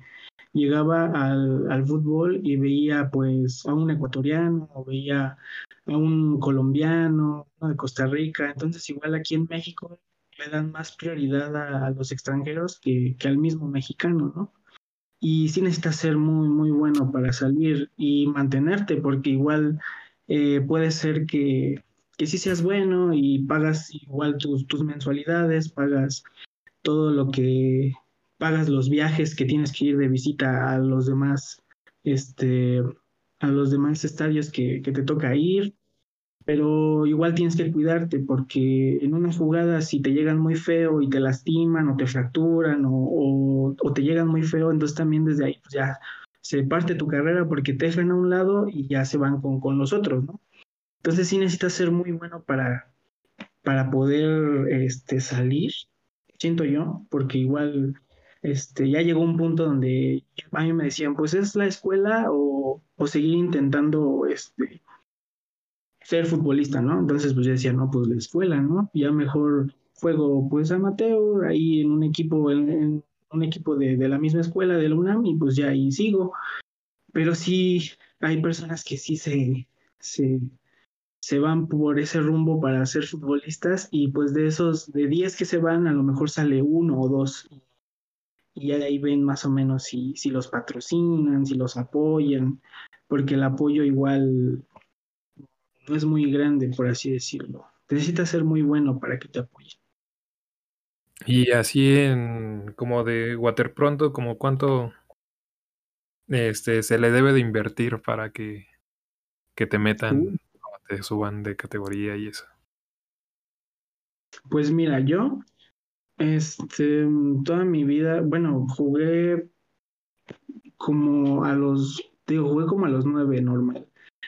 llegaba al, fútbol y veía pues a un ecuatoriano o veía a un colombiano, uno de Costa Rica, entonces igual aquí en México le dan más prioridad a, los extranjeros que, que al mismo mexicano, ¿no? Y sí necesitas ser muy, muy bueno para salir y mantenerte, porque igual eh, puede ser que, que sí seas bueno y pagas igual tus, tus mensualidades, pagas todo lo que pagas los viajes que tienes que ir de visita a los demás, este, a los demás estadios que, que te toca ir, pero igual tienes que cuidarte porque en una jugada si te llegan muy feo y te lastiman o te fracturan o, o, te llegan muy feo, entonces también desde ahí pues ya se parte tu carrera porque te dejan a un lado y ya se van con, con los otros, ¿no? Entonces sí necesitas ser muy bueno para, para poder este, salir, siento yo, porque igual este, ya llegó un punto donde a mí me decían, pues es la escuela o, o seguir intentando este, ser futbolista, ¿no? Entonces pues yo decía, no, pues la escuela, ¿no? Ya mejor juego pues amateur, ahí en un equipo, en, un equipo de, de, la misma escuela, de la UNAM, y pues ya ahí sigo. Pero sí hay personas que sí se, se, se van por ese rumbo para ser futbolistas y pues de esos, de 10 que se van, a lo mejor sale uno o dos y ahí ven más o menos si, si los patrocinan, si los apoyan, porque el apoyo igual no es muy grande, por así decirlo. necesitas ser muy bueno para que te apoyen. Y así en como de waterpronto, como cuánto este se le debe de invertir para que, que te metan, Uh. Te suban de categoría y eso. Pues mira, yo, este, toda mi vida, bueno, jugué como a los, digo, jugué como a los nueve normal.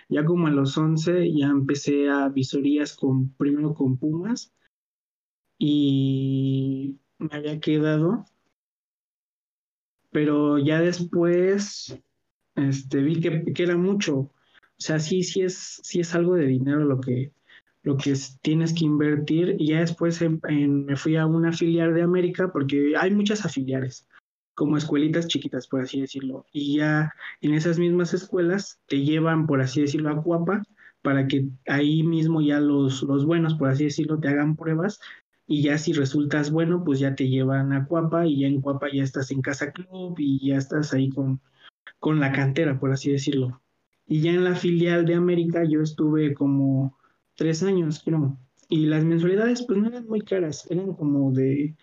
Ya como a los once ya empecé a visorías con, primero con Pumas y me había quedado, pero ya después, este, vi que, que era mucho. O sea, sí, sí es, sí es algo de dinero lo que, lo que es- tienes que invertir. Y ya después en- en- me fui a una filial de América, porque hay muchas afiliares, como escuelitas chiquitas, por así decirlo. Y ya en esas mismas escuelas te llevan, por así decirlo, a Cuapa, para que ahí mismo ya los, los buenos, por así decirlo, te hagan pruebas. Y ya si resultas bueno, pues ya te llevan a Cuapa y ya en Cuapa ya estás en Casa Club y ya estás ahí con, con la cantera, por así decirlo. Y ya en la filial de América yo estuve como tres años, creo. Y las mensualidades pues no eran muy caras, eran como de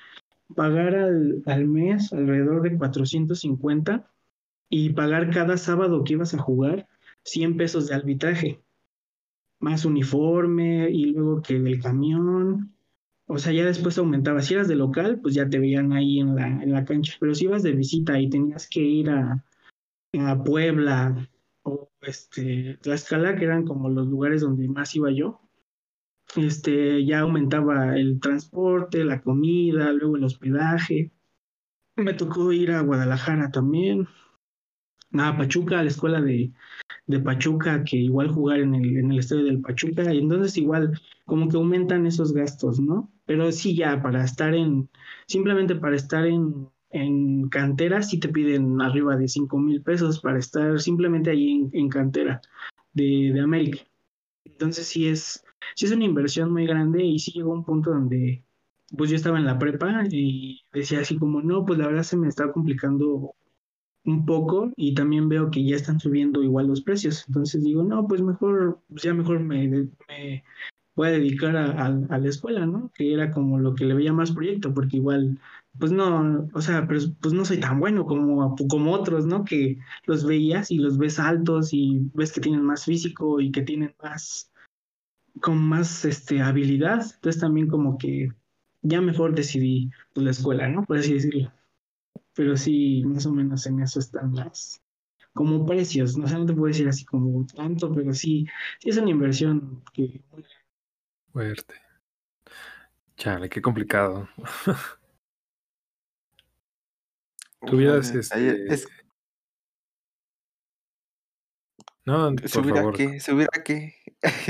pagar al, al mes alrededor de 450 y pagar cada sábado que ibas a jugar 100 pesos de arbitraje, más uniforme y luego que del camión. O sea, ya después aumentaba. Si eras de local, pues ya te veían ahí en la, en la cancha. Pero si ibas de visita y tenías que ir a, a Puebla o este, Tlaxcala, que eran como los lugares donde más iba yo, este, ya aumentaba el transporte, la comida, luego el hospedaje. Me tocó ir a Guadalajara también, a Pachuca, a la escuela de, de Pachuca, que igual jugar en el, en el estadio del Pachuca, y entonces igual como que aumentan esos gastos, ¿no? Pero sí ya para estar en, simplemente para estar en, en cantera, sí te piden arriba de cinco mil pesos para estar simplemente ahí en, en cantera de, de América. Entonces sí es, sí es una inversión muy grande y sí llegó un punto donde pues yo estaba en la prepa y decía así como, no, pues la verdad se me está complicando un poco y también veo que ya están subiendo igual los precios. Entonces digo, no, pues mejor, pues ya mejor me, me voy a dedicar a, a, a, la escuela, ¿no? Que era como lo que le veía más proyecto, porque igual, pues no, o sea, pues, pues no soy tan bueno como, como otros, ¿no? Que los veías y los ves altos y ves que tienen más físico y que tienen más, con más este, habilidad. Entonces también como que ya mejor decidí pues, la escuela, ¿no? Por así decirlo. Pero sí, más o menos en eso están las, como precios, no o sea, no te puedo decir así como tanto, pero sí, sí es una inversión que Fuerte. Chale, qué complicado. Tuvieras este. Es... No, por ¿Subir favor. qué?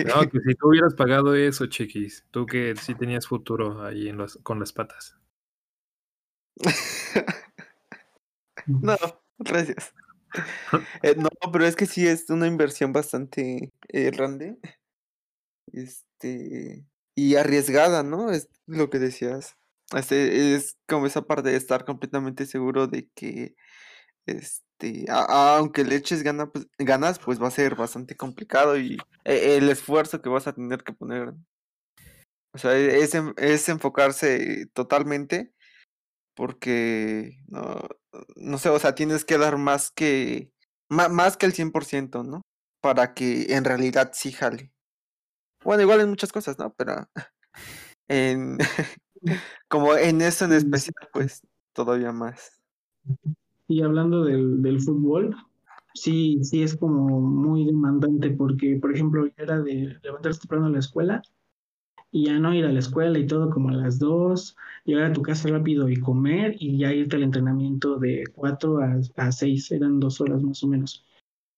No, que si tú hubieras pagado eso, chiquis, tú que sí tenías futuro ahí en los, con las patas. no, gracias. Eh, no, pero es que sí es una inversión bastante eh, grande. Este. Y arriesgada, ¿no? Es lo que decías. Este, es como esa parte de estar completamente seguro de que. Este. Aunque le eches gana, pues, ganas, pues va a ser bastante complicado. Y eh, el esfuerzo que vas a tener que poner. O sea, es, es enfocarse totalmente. Porque. No, no sé, o sea, tienes que dar más que. Más, más que el 100%, ¿no? Para que en realidad sí jale. Bueno, igual en muchas cosas, ¿no? Pero en como en eso en especial, pues todavía más. Y hablando del, del fútbol, sí, sí es como muy demandante porque, por ejemplo, era de levantarse temprano a la escuela y ya no ir a la escuela y todo como a las dos, llegar a tu casa rápido y comer y ya irte al entrenamiento de cuatro a, a seis, eran dos horas más o menos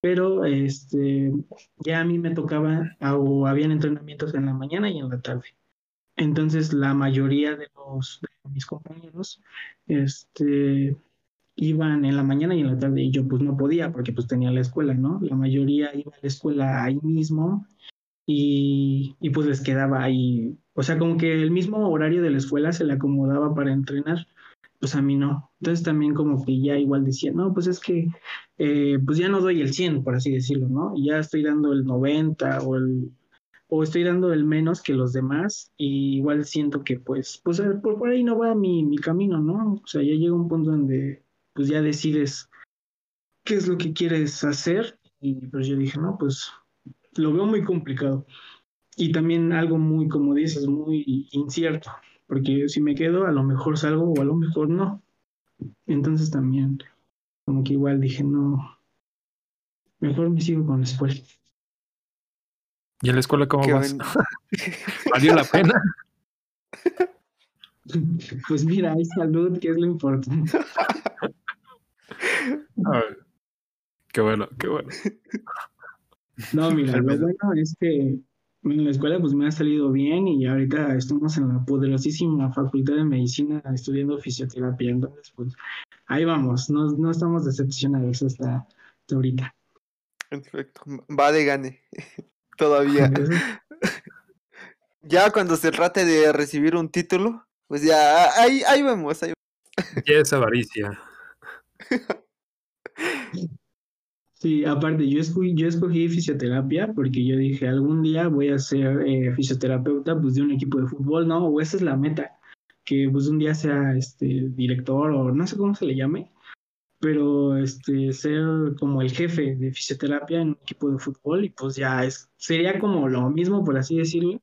pero este, ya a mí me tocaba o habían entrenamientos en la mañana y en la tarde. Entonces la mayoría de los mis compañeros este, iban en la mañana y en la tarde y yo pues no podía porque pues tenía la escuela, ¿no? La mayoría iba a la escuela ahí mismo y, y pues les quedaba ahí, o sea, como que el mismo horario de la escuela se le acomodaba para entrenar pues a mí no. Entonces también como que ya igual decía, no, pues es que eh, pues ya no doy el 100, por así decirlo, ¿no? Ya estoy dando el 90 o el, o estoy dando el menos que los demás y igual siento que pues, pues por, por ahí no va mi, mi camino, ¿no? O sea, ya llega un punto donde pues ya decides qué es lo que quieres hacer y pues yo dije, no, pues lo veo muy complicado. Y también algo muy, como dices, muy incierto, porque si me quedo a lo mejor salgo o a lo mejor no. Entonces también como que igual dije, no, mejor me sigo con escuela. ¿Y en la escuela cómo vas? ¿Valió la pena? Pues mira, hay salud, que es lo importante. qué bueno, qué bueno. No, mira, lo bueno es que en la escuela pues me ha salido bien y ahorita estamos en la poderosísima facultad de medicina estudiando fisioterapia. Entonces, pues ahí vamos, no, no estamos decepcionados hasta, hasta ahorita. Perfecto, va de gane. Todavía. ya cuando se trate de recibir un título, pues ya ahí, ahí vemos. Ahí... Ya es avaricia. Sí, aparte, yo escogí, yo escogí fisioterapia porque yo dije, algún día voy a ser eh, fisioterapeuta pues, de un equipo de fútbol, ¿no? O esa es la meta, que pues un día sea este director o no sé cómo se le llame, pero este ser como el jefe de fisioterapia en un equipo de fútbol y pues ya es, sería como lo mismo, por así decirlo,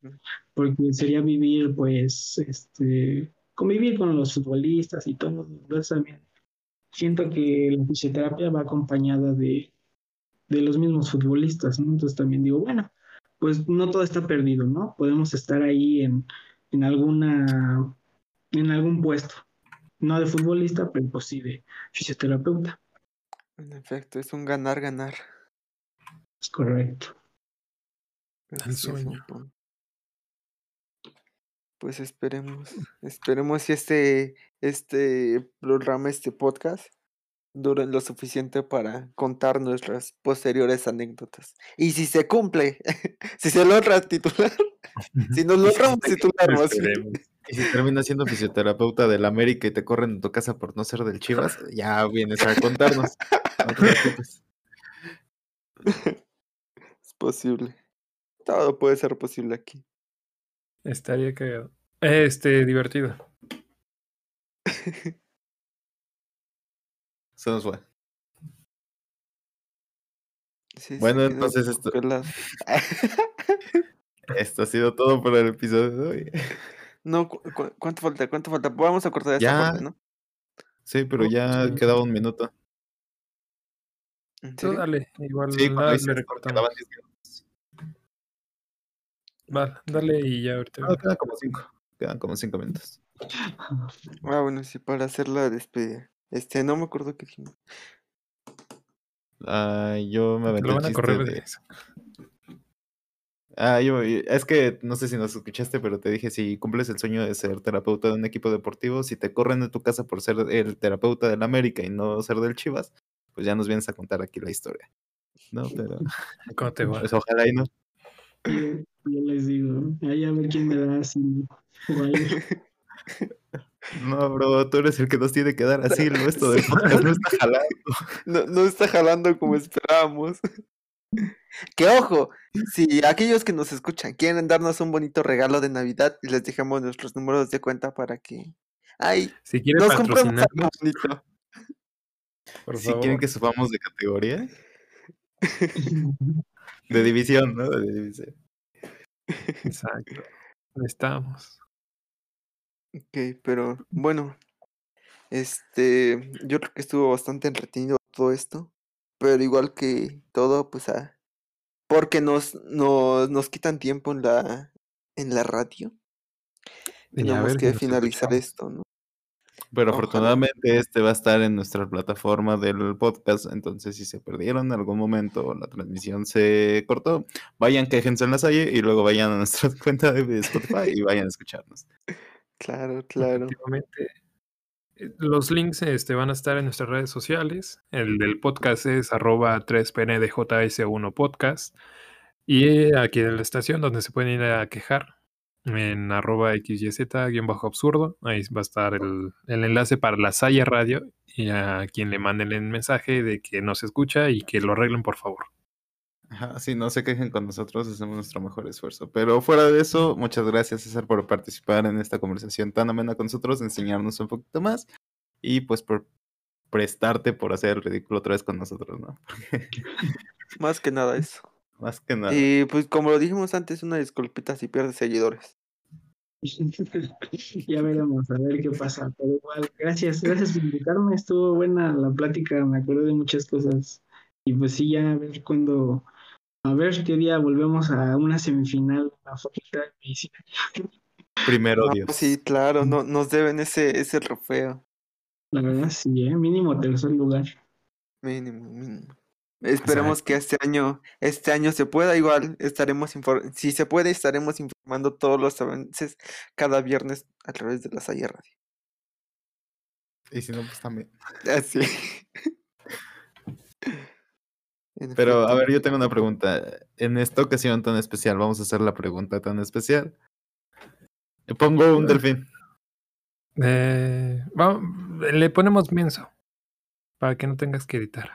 porque sería vivir pues, este, convivir con los futbolistas y todo, entonces también siento que la fisioterapia va acompañada de de los mismos futbolistas, ¿no? Entonces también digo, bueno, pues no todo está perdido, ¿no? Podemos estar ahí en, en alguna, en algún puesto, no de futbolista, pero pues sí de fisioterapeuta. En efecto, es un ganar-ganar. Es correcto. El sueño. Pues esperemos, esperemos si este, este programa, este podcast, duren lo suficiente para contar nuestras posteriores anécdotas. Y si se cumple, si se logra titular, si nos logramos titular, y si terminas siendo fisioterapeuta del América y te corren en tu casa por no ser del Chivas, ya vienes a contarnos. es posible. Todo puede ser posible aquí. Estaría cagado. Este, divertido. Se nos fue. bueno, entonces esto. esto ha sido todo por el episodio de hoy. No, ¿cuánto falta? ¿Cuánto falta? Vamos a cortar esta ya. parte, ¿no? Sí, pero ya quedaba un minuto. Tú dale, igual sí, nada, le recortamos. Vale, dale y ya ahorita. No, quedan como cinco. Quedan como cinco minutos. Ah, bueno, sí, para hacer la despedida. Este, no me acuerdo qué dijimos. Ah, yo me aventé Lo van a correr de eso. Ah, yo, es que no sé si nos escuchaste, pero te dije, si cumples el sueño de ser terapeuta de un equipo deportivo, si te corren de tu casa por ser el terapeuta del América y no ser del Chivas, pues ya nos vienes a contar aquí la historia. No, pero... ¿Cómo te va? Pues ojalá y no. Yo, les digo, ahí a ver quién me da así. No, bro, tú eres el que nos tiene que dar así. Esto del podcast no está jalando. No, no está jalando como esperábamos. Que ojo, si aquellos que nos escuchan quieren darnos un bonito regalo de Navidad, y les dejamos nuestros números de cuenta para que. Ay, si quieren nos compramos algo bonito. Por si quieren que subamos de categoría. de división, ¿no? De división. Exacto. Estamos. Ok, pero bueno, este, yo creo que estuvo bastante entretenido todo esto, pero igual que todo, pues a, porque nos, nos, nos quitan tiempo en la, en la radio. Tenemos que finalizar esto, ¿no? Pero afortunadamente este va a estar en nuestra plataforma del podcast, entonces si se perdieron en algún momento la transmisión se cortó, vayan, quéjense en la salle y luego vayan a nuestra cuenta de Spotify y vayan a escucharnos. Claro, claro. Eh, los links este, van a estar en nuestras redes sociales. El del podcast es arroba 3pndjs1 podcast. Y aquí en la estación donde se pueden ir a quejar en arroba xyz-absurdo. Ahí va a estar el, el, enlace para la Saya Radio y a quien le manden el mensaje de que no se escucha y que lo arreglen por favor. Ajá, sí, no se quejen con nosotros, hacemos nuestro mejor esfuerzo. Pero fuera de eso, muchas gracias César por participar en esta conversación tan amena con nosotros, enseñarnos un poquito más y pues por prestarte por hacer el ridículo otra vez con nosotros, ¿no? Porque Más que nada eso. más que nada. Y pues como lo dijimos antes, una disculpita si pierdes seguidores. ya veremos, a ver qué pasa. Pero igual, gracias, gracias por invitarme. Estuvo buena la plática, me acordé de muchas cosas. Y pues sí, ya a ver cuándo, a ver qué día volvemos a una semifinal de la facultad de medicina. Primero Ah, Dios. sí, claro, no, nos deben ese, ese trofeo. La verdad, sí, ¿eh? mínimo tercer lugar. Mínimo, mínimo. Esperemos que este año, este año se pueda igual, estaremos si se puede, estaremos informando todos los avances cada viernes a través de la Salle Radio. Y si no, pues también. Así. En Pero a ver, yo tengo una pregunta. En esta ocasión tan especial, vamos a hacer la pregunta tan especial. Le pongo un delfín. Eh, va- le ponemos menso para que no tengas que editar.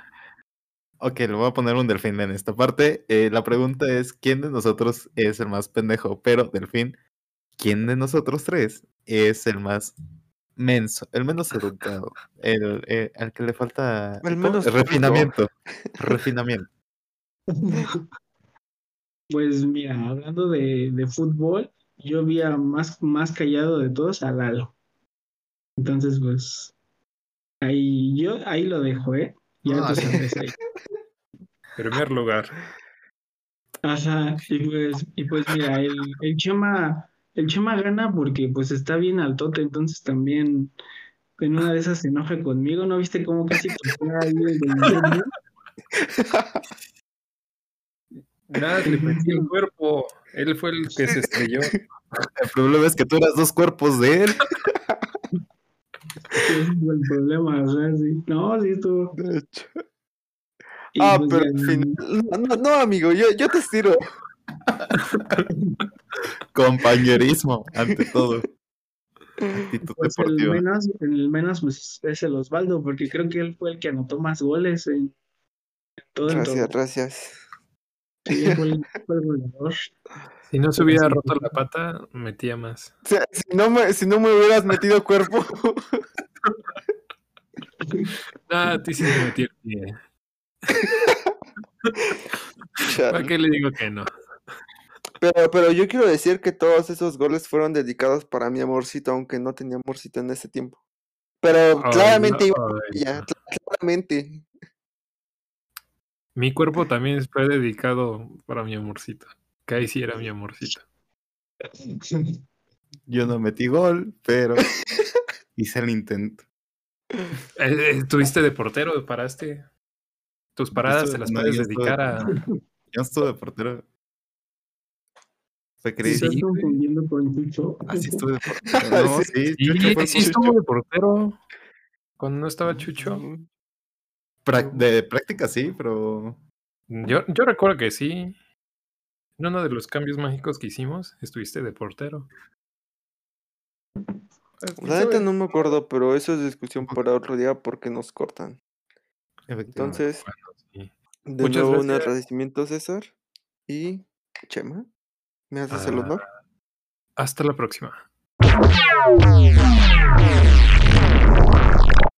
Ok, le voy a poner un delfín en esta parte. Eh, la pregunta es, ¿quién de nosotros es el más pendejo? Pero, delfín, ¿quién de nosotros tres es el más menso, el menos educado, el, eh, al que le falta refinamiento? Refinamiento. Pues mira, hablando de, de fútbol, yo vi a más, más callado de todos a Lalo. Entonces, pues, ahí yo ahí lo dejo, ¿eh? Ya tú Ay. sabes ahí. Primer lugar. Ajá, y pues, y pues mira, el, el Chema, el Chema gana porque pues está bien altote, entonces también en una de esas se enoja conmigo, ¿no viste cómo casi ahí el del fútbol? Nada, le metí el cuerpo. Él fue el que se estrelló. El problema es que tú eras dos cuerpos de él. Ese fue el problema, o sea, sí. No, sí estuvo. De hecho. Y Ah, pues pero al final. No, no, no, amigo, yo, yo te estiro. Compañerismo, ante todo. Actitud Pues el menos, el menos pues, es el Osvaldo, porque creo que él fue el que anotó más goles en, en todo el Gracias, torneo. gracias. Sí, él fue el, fue el goleador. Si no se hubiera roto la pata, metía más. O sea, si no me, si no me hubieras metido cuerpo. Ah, a ti sí me metí el pie. ¿Para qué le digo que no? Pero, pero yo quiero decir que todos esos goles fueron dedicados para mi amorcito, aunque no tenía amorcito en ese tiempo. Pero Ay, claramente iba no, por ella, cl- claramente. Mi cuerpo también fue dedicado para mi amorcito. Que ahí sí era mi amorcito. Yo no metí gol, pero hice el intento. Eh, eh, Estuviste de portero, paraste. Tus paradas se las no, puedes estuve- dedicar a. Yo estuve de portero. Fue Se Chris. estás confundiendo con Chucho. Así estuve de portero. No, Sí. sí, Sí, Chucho fue sí Chucho. estuvo de portero. Cuando no estaba Chucho. De práctica sí, pero Yo, yo recuerdo que sí. En uno de los cambios mágicos que hicimos, estuviste de portero. pues, La neta no me acuerdo, pero eso es discusión para otro día porque nos cortan. Efectivamente. Entonces, Sí. de Muchas nuevo un agradecimiento, César. Y Chema, ¿me haces el Ah. honor? Hasta la próxima.